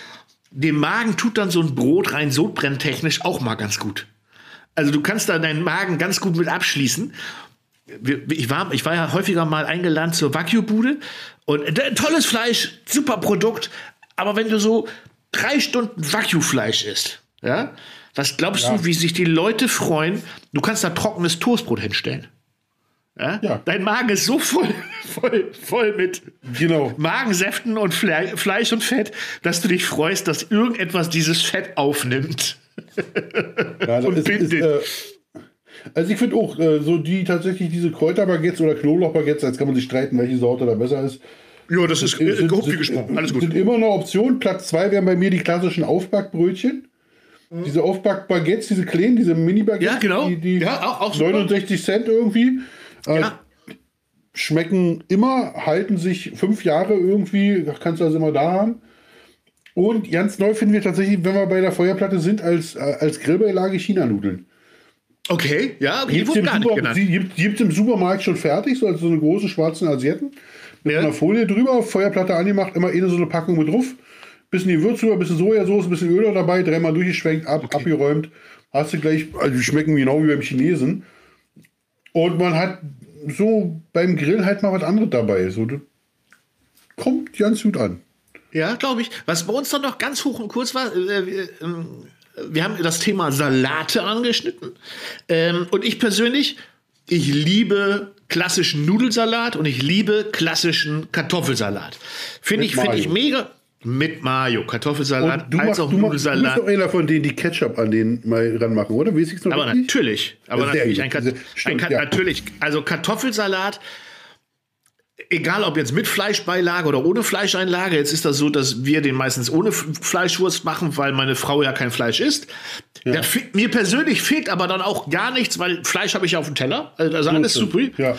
dem Magen tut dann so ein Brot rein sodbrenntechnisch auch mal ganz gut. Also du kannst da deinen Magen ganz gut mit abschließen. Ich war, ich war ja häufiger mal eingeladen zur Wagyu-Bude und äh, tolles Fleisch, super Produkt. Aber wenn du so drei Stunden Wagyu-Fleisch isst, ja, was glaubst du, wie sich die Leute freuen? Du kannst da trockenes Toastbrot hinstellen. Ja? Ja. Dein Magen ist so voll, [laughs] voll, voll mit Genau. Magensäften und Fle Fleisch und Fett, dass du dich freust, dass irgendetwas dieses Fett aufnimmt. Ja, das [laughs] Und ist, ist, bindet. äh, also ich finde auch, äh, so die tatsächlich diese Kräuterbaguettes oder Knoblauchbaguettes, jetzt kann man sich streiten, welche Sorte da besser ist. Ja, das ist Sind- gehupft wie sind- gesprochen. Alles gut. Sind immer eine Option. Platz zwei wären bei mir die klassischen Aufbackbrötchen. Diese Aufbackbaguettes, diese kleinen, diese Mini-Baguettes. Ja, genau. Die, die Ja, auch- auch super. 69 Cent irgendwie. Äh, Ja. Schmecken immer, halten sich fünf Jahre irgendwie, kannst du also immer da haben. Und ganz neu finden wir tatsächlich, wenn wir bei der Feuerplatte sind, als, äh, als Grillbeilage China-Nudeln. Okay, ja, okay, die Gibt's wurden im, gar nicht Super, genannt. die gibt, gibt's im Supermarkt schon fertig, so als so eine große schwarzen Asiaten. Mit Ja. einer Folie drüber, Feuerplatte angemacht, immer eine so eine Packung mit drauf. Bisschen Gewürz drüber, bisschen Sojasauce, bisschen Öl dabei, dreimal durchgeschwenkt, ab, abgeräumt. Hast du gleich, also die schmecken genau wie beim Chinesen. Und man hat so beim Grill halt mal was anderes dabei. So, das kommt ganz gut an. Ja, glaube ich. Was bei uns dann noch ganz hoch und kurz war, äh, wir, ähm, wir haben das Thema Salate angeschnitten. Ähm, und ich persönlich, ich liebe klassischen Nudelsalat und ich liebe klassischen Kartoffelsalat. Finde ich, finde ich mega. Mit Mayo, Kartoffelsalat, du, als machst, auch du, machst, du bist Nudelsalat. doch einer von denen, die Ketchup an den mal ranmachen, oder? Weiß ich's noch Aber richtig? natürlich, aber natürlich, gut. ein, ein Kat ja. natürlich, also Kartoffelsalat, egal ob jetzt mit Fleischbeilage oder ohne Fleischeinlage, jetzt ist das so, dass wir den meistens ohne Fleischwurst machen, weil meine Frau ja kein Fleisch isst. Fe- mir persönlich fehlt aber dann auch gar nichts, weil Fleisch habe ich ja auf dem Teller, also alles super. Ja.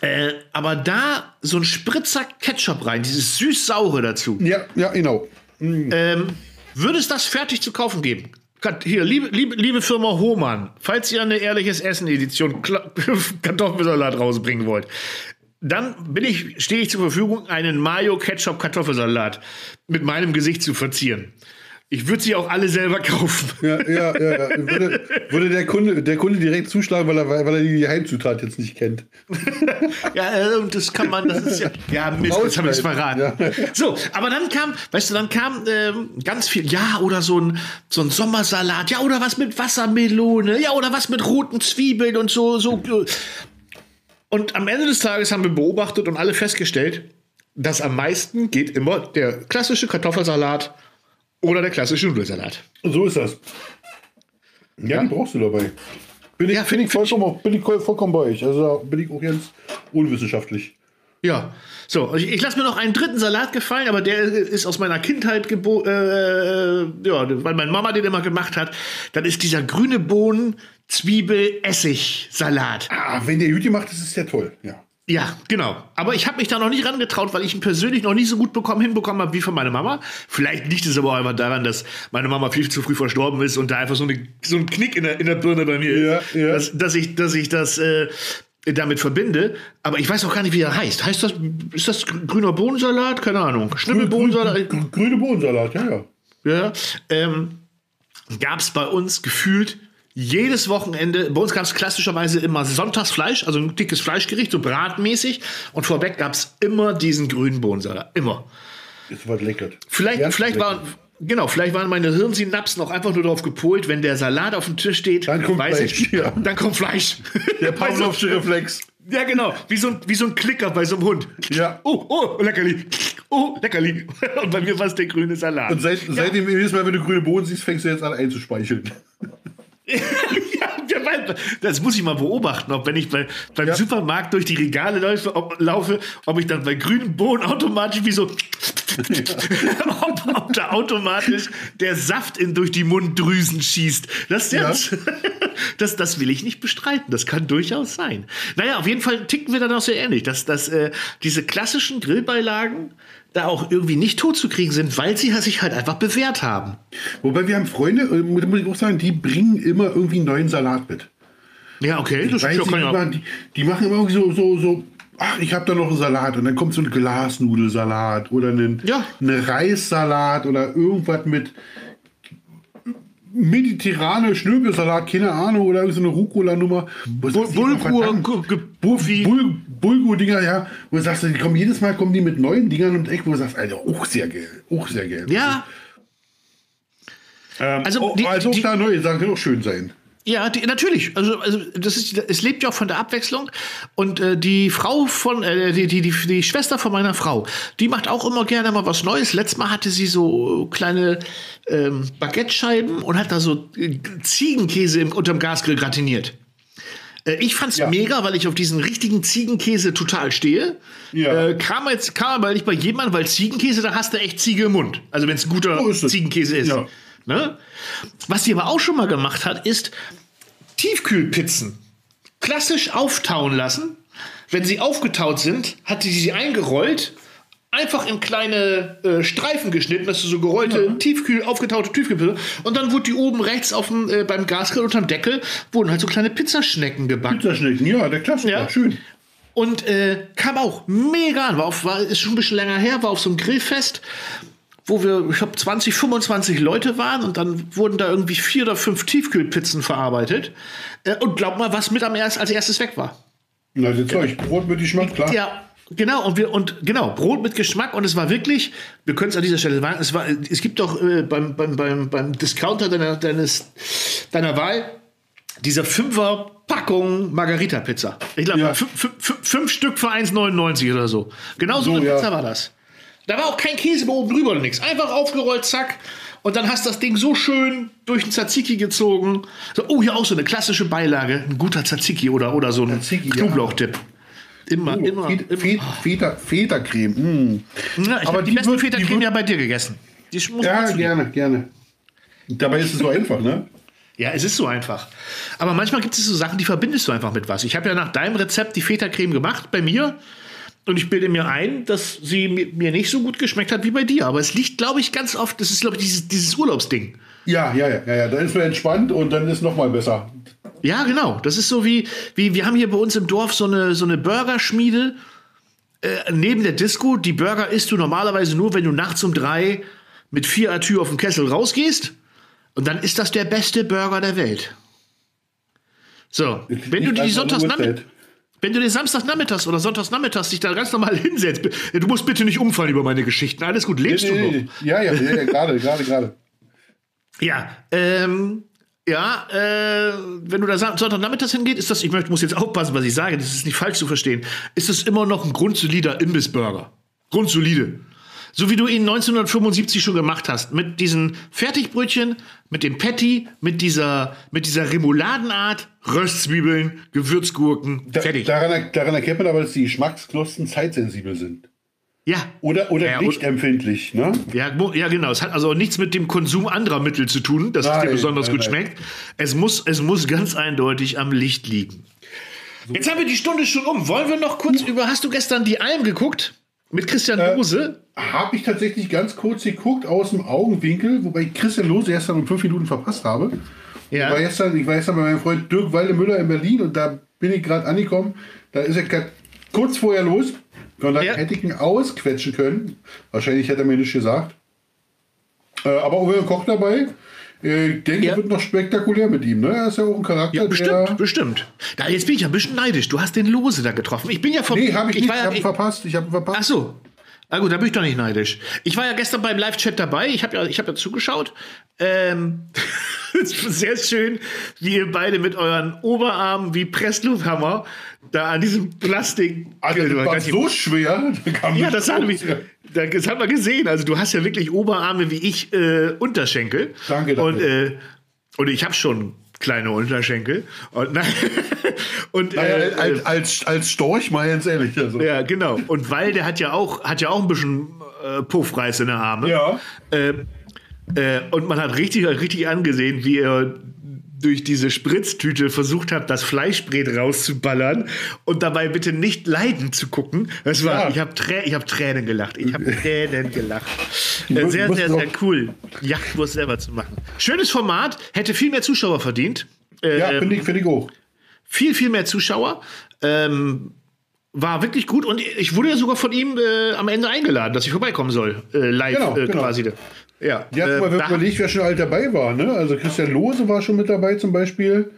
Äh, aber da so ein Spritzer Ketchup rein, dieses süß-saure dazu. Ja, ja, genau. Ähm, würde es das fertig zu kaufen geben? Hier, liebe, liebe, liebe Firma Hohmann, falls ihr eine ehrliches Essen-Edition [laughs] Kartoffelsalat rausbringen wollt, dann bin ich, stehe ich zur Verfügung, einen Mayo-Ketchup-Kartoffelsalat mit meinem Gesicht zu verzieren. Ich würde sie auch alle selber [laughs] kaufen. Ja, ja, ja, ja. Würde, würde der, Kunde, der Kunde direkt zuschlagen, weil er, weil er die Heimzutat jetzt nicht kennt. [laughs] Ja, äh, und das kann man, das ist ja, ja, Mist, jetzt haben wir es verraten. Ja. So, aber dann kam, weißt du, dann kam ähm, ganz viel, ja, oder so ein, so ein Sommersalat, ja, oder was mit Wassermelone, ja, oder was mit roten Zwiebeln und so, so. Und am Ende des Tages haben wir beobachtet und alle festgestellt, dass am meisten geht immer der klassische Kartoffelsalat oder der klassische Nudelsalat. So ist das. Ja, die brauchst du dabei. Bin ich, Ja, bin ich, vollkommen, bin ich vollkommen bei euch. Also bin ich auch ganz unwissenschaftlich. Ja, so, ich, ich lasse mir noch einen dritten Salat gefallen, aber der ist aus meiner Kindheit gebo äh, ja, weil meine Mama den immer gemacht hat. Dann ist dieser grüne Bohnen, Zwiebel, Essig, Salat. Ah, wenn der gut gemacht ist, ist der toll. Ja. Ja, genau. Aber ich habe mich da noch nicht rangetraut, weil ich ihn persönlich noch nicht so gut bekommen, hinbekommen habe wie von meiner Mama. Vielleicht liegt es aber auch einfach daran, dass meine Mama viel zu früh verstorben ist und da einfach so, eine, so ein Knick in der, in der Birne bei mir Ja, ist, ja. Dass, dass ich, dass ich das äh, damit verbinde. Aber ich weiß auch gar nicht, wie er heißt. Heißt das, ist das grüner Bohnensalat? Keine Ahnung. Schnibbelbohnensalat? Grü- Grüne Bohnensalat, ja, ja. Ja. Ähm, gab es bei uns gefühlt jedes Wochenende, bei uns gab es klassischerweise immer Sonntagsfleisch, also ein dickes Fleischgericht, so bratmäßig. Und vorweg gab es immer diesen grünen Bohnensalat. Immer. Ist was leckert. Vielleicht, Ganz vielleicht lecker. waren. Genau, vielleicht waren meine Hirnsynapsen auch einfach nur darauf gepolt, wenn der Salat auf dem Tisch steht, Dann kommt weiß Fleisch, ich, ja. [laughs] dann kommt Fleisch. Der [laughs] Pavlovsche Reflex. ja, genau, wie so, ein, wie so ein Klicker bei so einem Hund. Ja. Oh, oh, Leckerli. Oh, Leckerli. [laughs] Und bei mir war es der grüne Salat. Und seit, seitdem, jedes Mal, wenn du grüne Bohnen siehst, fängst du jetzt an einzuspeicheln. [laughs] ja, ja, das muss ich mal beobachten, ob wenn ich bei, beim Ja. Supermarkt durch die Regale laufe ob, laufe, ob ich dann bei grünen Bohnen automatisch wie so [laughs] ob, ob da automatisch der Saft in, durch die Munddrüsen schießt. Das, Ja. das, [laughs] das, das will ich nicht bestreiten. Das kann durchaus sein. Naja, auf jeden Fall ticken wir dann auch sehr ähnlich, dass, dass äh, diese klassischen Grillbeilagen da auch irgendwie nicht tot zu kriegen sind, weil sie sich halt einfach bewährt haben. Wobei wir haben Freunde, äh, muss ich auch sagen, die bringen immer irgendwie einen neuen Salat mit. Ja, okay, das Weiß ich, kann die, ja. machen, die, die machen immer irgendwie so, so, so, ach, ich habe da noch einen Salat und dann kommt so ein Glasnudelsalat oder einen, Ja. einen Reissalat oder irgendwas mit mediterrane Schnöbelsalat, keine Ahnung, oder so eine Rucola-Nummer. Bulgur, Bulgur-Dinger, ja, wo du sagst, die kommen jedes Mal kommen die mit neuen Dingern und Eck, wo du sagst, Alter, auch sehr geil, auch sehr geil. Ja, ähm, also also, die- oh, also die- auch da neue Sachen können auch schön sein. Ja, die, natürlich. Also, also das ist, es lebt ja auch von der Abwechslung. Und äh, die Frau von, äh, die, die, die, die Schwester von meiner Frau, die macht auch immer gerne mal was Neues. Letztes Mal hatte sie so kleine ähm, Baguette-Scheiben und hat da so äh, Ziegenkäse im, unterm Gasgrill gratiniert. Äh, Ich fand's Ja. mega, weil ich auf diesen richtigen Ziegenkäse total stehe. Ja. Äh, kam jetzt kam aber nicht bei an, weil Ziegenkäse, da hast du echt Ziege im Mund. Also wenn es ein guter So ist. Ziegenkäse ist. Ja. Ne? Was sie aber auch schon mal gemacht hat, ist Tiefkühlpizzen klassisch auftauen lassen. Wenn sie aufgetaut sind, hat sie sie eingerollt, einfach in kleine äh, Streifen geschnitten, dass du so gerollte, Tiefkühl, aufgetaute Tiefkühlpizza. Und dann wurde die oben rechts auf dem, äh, beim Gasgrill unterm Deckel, wurden halt so kleine Pizzaschnecken gebacken. Pizzaschnecken, ja, der Klassiker, Ja. schön. Und äh, kam auch mega an. War, auf, war ist schon ein bisschen länger her, war auf so einem Grillfest, wo wir, ich glaube, 20, 25 Leute waren und dann wurden da irgendwie vier oder fünf Tiefkühlpizzen verarbeitet. Äh, und glaub mal, was mit am erst, als erstes weg war. Na, das Zeug, Brot mit Geschmack, klar. Ja, genau. Und wir und genau Brot mit Geschmack und es war wirklich. Wir können es an dieser Stelle sagen. Es war. Es gibt doch äh, beim, beim, beim, beim Discounter deiner, deines deiner Wahl dieser Fünfer Packung Margarita Pizza. Ich glaube Ja. fünf, fünf, fünf Stück für 1,99 oder so. Genau so, So, eine ja. Pizza war das. Da war auch kein Käse oben drüber oder nichts. Einfach aufgerollt, zack. Und dann hast das Ding so schön durch den Tzatziki gezogen. So, oh, hier auch so eine klassische Beilage. Ein guter Tzatziki oder, oder so ein. Knoblauchtipp. Immer, Oh, immer. Fe- immer. Fe- Feta, Feta-Creme. Mm. Ja, ich Aber die, die besten Feta-Creme ja bei dir gegessen. Die muss Ja, gerne, gerne. Dabei ist es so einfach, ne? Ja, es ist so einfach. Aber manchmal gibt es so Sachen, die verbindest du einfach mit was. Ich habe ja nach deinem Rezept die Feta-Creme gemacht bei mir. Und ich bilde mir ein, dass sie mir nicht so gut geschmeckt hat wie bei dir. Aber es liegt, glaube ich, ganz oft, das ist, glaube ich, dieses, dieses Urlaubsding. Ja, ja, ja, ja. Dann ist man entspannt und dann ist noch mal besser. Ja, genau. Das ist so wie, wie wir haben hier bei uns im Dorf so eine, so eine Burgerschmiede äh, neben der Disco. Die Burger isst du normalerweise nur, wenn du nachts um drei mit vier Atü auf dem Kessel rausgehst. Und dann ist das der beste Burger der Welt. So, wenn du die Sonntagsnachmittag, wenn du den Samstagnachmittags oder Sonntagsnachmittags dich da ganz normal [laughs] hinsetzt, du musst bitte nicht umfallen über meine Geschichten. Alles gut, lebst nee, du nee, noch? Ja, ja, ja, gerade, gerade, gerade. Ja, ähm, ja, äh, wenn du da Sonntagnachmittags hingeht, ist das, ich möchte, muss jetzt aufpassen, was ich sage, das ist nicht falsch zu verstehen, ist das immer noch ein grundsolider Imbissburger. Grundsolide. So wie du ihn 1975 schon gemacht hast. Mit diesen Fertigbrötchen, mit dem Patty, mit dieser, mit dieser Remouladenart, Röstzwiebeln, Gewürzgurken, da, fertig. Daran, daran erkennt man aber, dass die Geschmacksknospen zeitsensibel sind. Ja. Oder, oder ja, lichtempfindlich, ne? Ja, ja, genau. Es hat also nichts mit dem Konsum anderer Mittel zu tun, dass nein, es dir besonders nein, gut nein. schmeckt. Es muss, es muss ganz eindeutig am Licht liegen. So. Jetzt haben wir die Stunde schon um. Wollen wir noch kurz über, hast du gestern die Alm geguckt? Mit Christian äh, Lose? Habe ich tatsächlich ganz kurz geguckt aus dem Augenwinkel, wobei ich Christian Lose erst dann um fünf Minuten verpasst habe. Ja. Ich, war gestern, ich war gestern bei meinem Freund Dirk Waldemüller in Berlin und da bin ich gerade angekommen. Da ist er kurz vorher los. Und dann ja. hätte ich ihn ausquetschen können. Wahrscheinlich hätte er mir nicht gesagt. Äh, aber Uwe Koch dabei. Äh, ich denke, ja. wird noch spektakulär mit ihm. Ne? Er ist ja auch ein Charakter. Ja, bestimmt, bestimmt. Da, jetzt bin ich ein bisschen neidisch. Du hast den Lose da getroffen. Ich bin ja vom. Nee, hab ich, ich nicht. ich habe ihn verpasst. Ich habe verpasst. Ach so. Na gut, da bin ich doch nicht neidisch. Ich war ja gestern beim Live-Chat dabei. Ich habe ja, hab ja zugeschaut. Ähm, [laughs] sehr schön, wie ihr beide mit euren Oberarmen wie Presslufthammer da an diesem Plastik. Also, das war so schwer. Da ja, das haben, wir, das haben wir gesehen. Also du hast ja wirklich Oberarme wie ich äh, Unterschenkel. Danke. danke. Und, äh, und ich habe schon kleine Unterschenkel. Und, [laughs] und naja, äh, als, als, als Storch mal ganz ehrlich. Also. Ja, genau. Und weil der hat ja auch, hat ja auch ein bisschen äh, Puffreis in der Arme. Ja. Äh, äh, und man hat richtig, richtig angesehen, wie er durch diese Spritztüte versucht hat, das Fleischbrät rauszuballern und dabei bitte nicht leiden zu gucken. Das war, ja. ich habe Trä hab Tränen gelacht. Ich habe Tränen gelacht. Äh, sehr, sehr, sehr cool, Jagdwurst selber zu machen. Schönes Format, hätte viel mehr Zuschauer verdient. Ja, finde ich, find ich auch. Viel, viel mehr Zuschauer. Ähm, war wirklich gut und ich wurde ja sogar von ihm äh, am Ende eingeladen, dass ich vorbeikommen soll, äh, live genau, äh, genau. quasi. Ja, ja äh, mal überlegt, wer schon alt dabei war. Ne? Also Christian Lose war schon mit dabei zum Beispiel.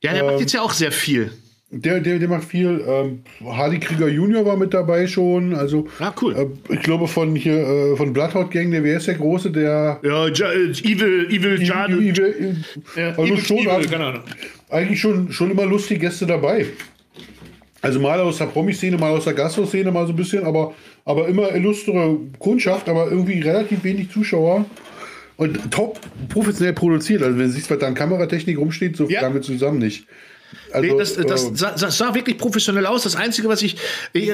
Ja, der ähm, macht jetzt ja auch sehr viel. Der, der, der macht viel. Ähm, Harley Krieger Junior war mit dabei schon. Also, ah, cool. Äh, ich glaube von hier äh, von Bloodhound Gang, der wer ist der große, der. Ja, ja äh, Evil, Evil, John. Evil, Evil, ja, also Evil, schon, Evil, keine Ahnung. Eigentlich schon, schon immer lustige Gäste dabei. Also mal aus der Promi-Szene, mal aus der Gastro-Szene, mal so ein bisschen, aber, aber immer illustre Kundschaft, aber irgendwie relativ wenig Zuschauer. Und top professionell produziert. Also wenn du siehst, was da an Kameratechnik rumsteht, so ja. damit zusammen nicht. Also, nee, das, das, äh, sah, das, sah, wirklich professionell aus. Das Einzige, was ich, ich,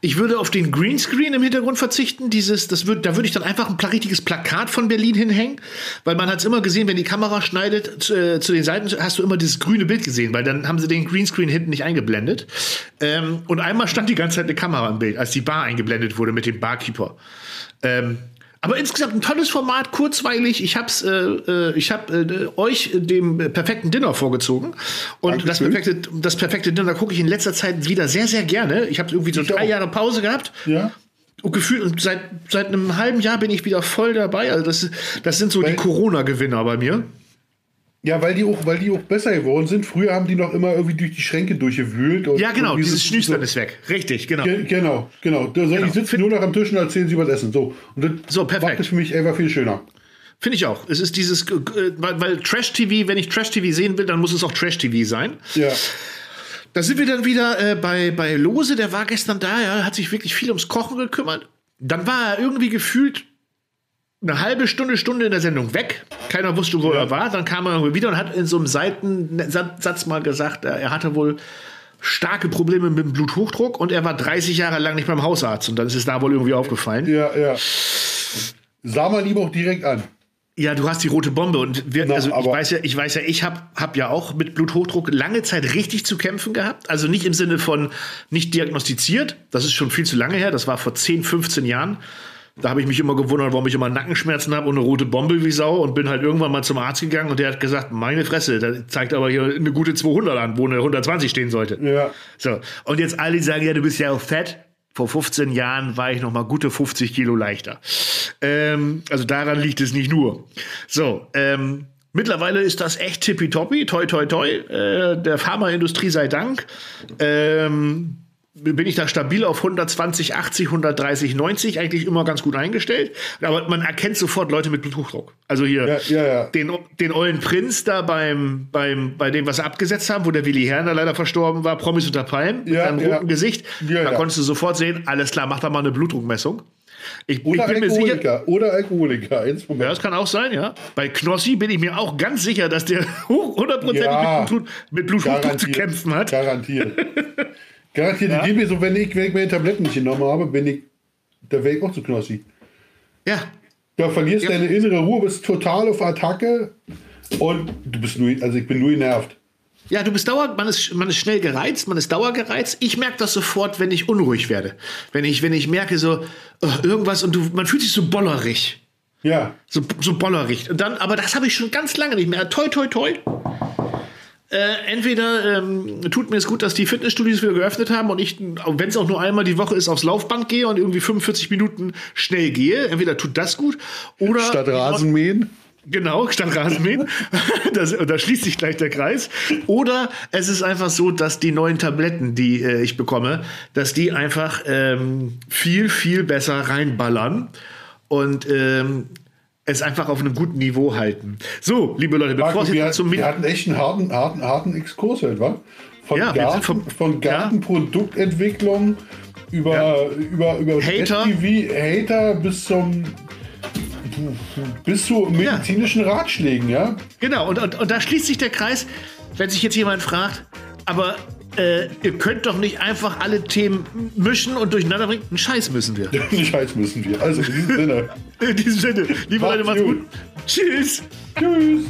ich würde auf den Greenscreen im Hintergrund verzichten. Dieses, das würd, da würde ich dann einfach ein richtiges Plakat von Berlin hinhängen, weil man hat es immer gesehen, wenn die Kamera schneidet zu, äh, zu, den Seiten, hast du immer dieses grüne Bild gesehen, weil dann haben sie den Greenscreen hinten nicht eingeblendet. Ähm, und einmal stand die ganze Zeit eine Kamera im Bild, als die Bar eingeblendet wurde mit dem Barkeeper. Ähm, aber insgesamt ein tolles Format, kurzweilig. Ich hab's, äh, äh ich hab äh, euch dem perfekten Dinner vorgezogen. Und das perfekte, das perfekte Dinner gucke ich in letzter Zeit wieder sehr, sehr gerne. Ich habe irgendwie so ich drei auch. Jahre Pause gehabt. Ja. Und gefühlt, und seit, seit einem halben Jahr bin ich wieder voll dabei. Also das, das sind so Weil die Corona-Gewinner bei mir. Ja, weil die, auch, weil die auch besser geworden sind. Früher haben die noch immer irgendwie durch die Schränke durchgewühlt. ja, genau, dieses Schnüstern so, ist weg. Richtig, genau. Ge genau, genau. Da, genau. Die sitzen nur noch am Tisch und erzählen sie über das Essen. So, und das so, perfekt. macht es für mich einfach viel schöner. Finde ich auch. Es ist dieses, äh, weil, weil Trash-TV, wenn ich Trash-TV sehen will, dann muss es auch Trash-TV sein. Ja. Da sind wir dann wieder äh, bei, bei Lose, der war gestern da, ja, hat sich wirklich viel ums Kochen gekümmert. Dann war er irgendwie gefühlt eine halbe Stunde, Stunde in der Sendung weg. Keiner wusste, wo ja. er war. Dann kam er wieder und hat in so einem Seitensatz mal gesagt, er hatte wohl starke Probleme mit dem Bluthochdruck und er war 30 Jahre lang nicht beim Hausarzt und dann ist es da wohl irgendwie aufgefallen. Ja, ja. Sah man ihm auch direkt an. Ja, du hast die rote Bombe und wir, Na, also ich weiß ja, ich weiß ja, ich habe hab ja auch mit Bluthochdruck lange Zeit richtig zu kämpfen gehabt. Also nicht im Sinne von nicht diagnostiziert, das ist schon viel zu lange her, das war vor 10, 15 Jahren. Da habe ich mich immer gewundert, warum ich immer Nackenschmerzen habe und eine rote Bombe wie Sau und bin halt irgendwann mal zum Arzt gegangen und der hat gesagt, meine Fresse, da zeigt aber hier eine gute 200 an, wo eine 120 stehen sollte. Ja. So, und jetzt alle sagen, ja, du bist ja auch fett. Vor 15 Jahren war ich noch mal gute 50 Kilo leichter. Ähm, also daran liegt es nicht nur. So, ähm, mittlerweile ist das echt tippitoppi, toi, toi, toi. Äh, der Pharmaindustrie sei Dank. Ähm, bin ich da stabil auf 120, 80, 130, 90 eigentlich immer ganz gut eingestellt. Aber man erkennt sofort Leute mit Bluthochdruck. Also hier Ja, ja, ja. den, den ollen Prinz da beim, beim, bei dem, was sie abgesetzt haben, wo der Willi Herrner leider verstorben war, Promis unter Palmen, mit ja. roten Gesicht. Da konntest du sofort sehen, alles klar, mach da mal eine Blutdruckmessung. Ich, ich Oder bin mir sicher. Alkoholiker. Oder Alkoholiker. Eins vom Ja, das kann auch sein, ja. Bei Knossi bin ich mir auch ganz sicher, dass der hoch- [laughs] hundertprozentig Ja. mit, Blut, mit Bluthochdruck zu kämpfen hat. Garantiert. [laughs] Garantiert. Ich gebe mir so, wenn ich, wenn ich meine Tabletten nicht genommen habe, bin ich, da wäre ich auch zu knossi. Ja, Da verlierst Ja. deine innere Ruhe, bist total auf Attacke und du bist nur, also ich bin nur genervt. Ja, du bist dauernd, man ist, man ist schnell gereizt, man ist dauergereizt. Ich merke das sofort, wenn ich unruhig werde. Wenn ich, wenn ich merke so, oh, irgendwas und du, man fühlt sich so bollerig. Ja. So, so bollerig. Und dann, aber das habe ich schon ganz lange nicht mehr. Toi, toi, toi. Äh, entweder ähm, tut mir es gut, dass die Fitnessstudios wieder geöffnet haben und ich, wenn es auch nur einmal die Woche ist, aufs Laufband gehe und irgendwie 45 Minuten schnell gehe. Entweder tut das gut oder. Statt Rasenmähen. Genau, statt Rasenmähen. [laughs] das, da schließt sich gleich der Kreis. Oder es ist einfach so, dass die neuen Tabletten, die äh, ich bekomme, dass die einfach ähm, viel, viel besser reinballern und ähm, es einfach auf einem guten Niveau halten. So, liebe Leute, bevor es wir, jetzt zum wir hatten echt einen harten, harten, harten Exkurs heute, wa? Von, Ja, Garten, vom- von Gartenproduktentwicklung über, über, über Hater. SPV, Hater bis zum bis zu medizinischen Ratschlägen, ja? Genau, und, und, und da schließt sich der Kreis, wenn sich jetzt jemand fragt, aber äh, ihr könnt doch nicht einfach alle Themen mischen und durcheinander bringen. Einen Scheiß müssen wir. [laughs] Den Scheiß müssen wir. Also in diesem Sinne. In diesem Sinne, liebe Leute, macht's gut. Tschüss. Tschüss.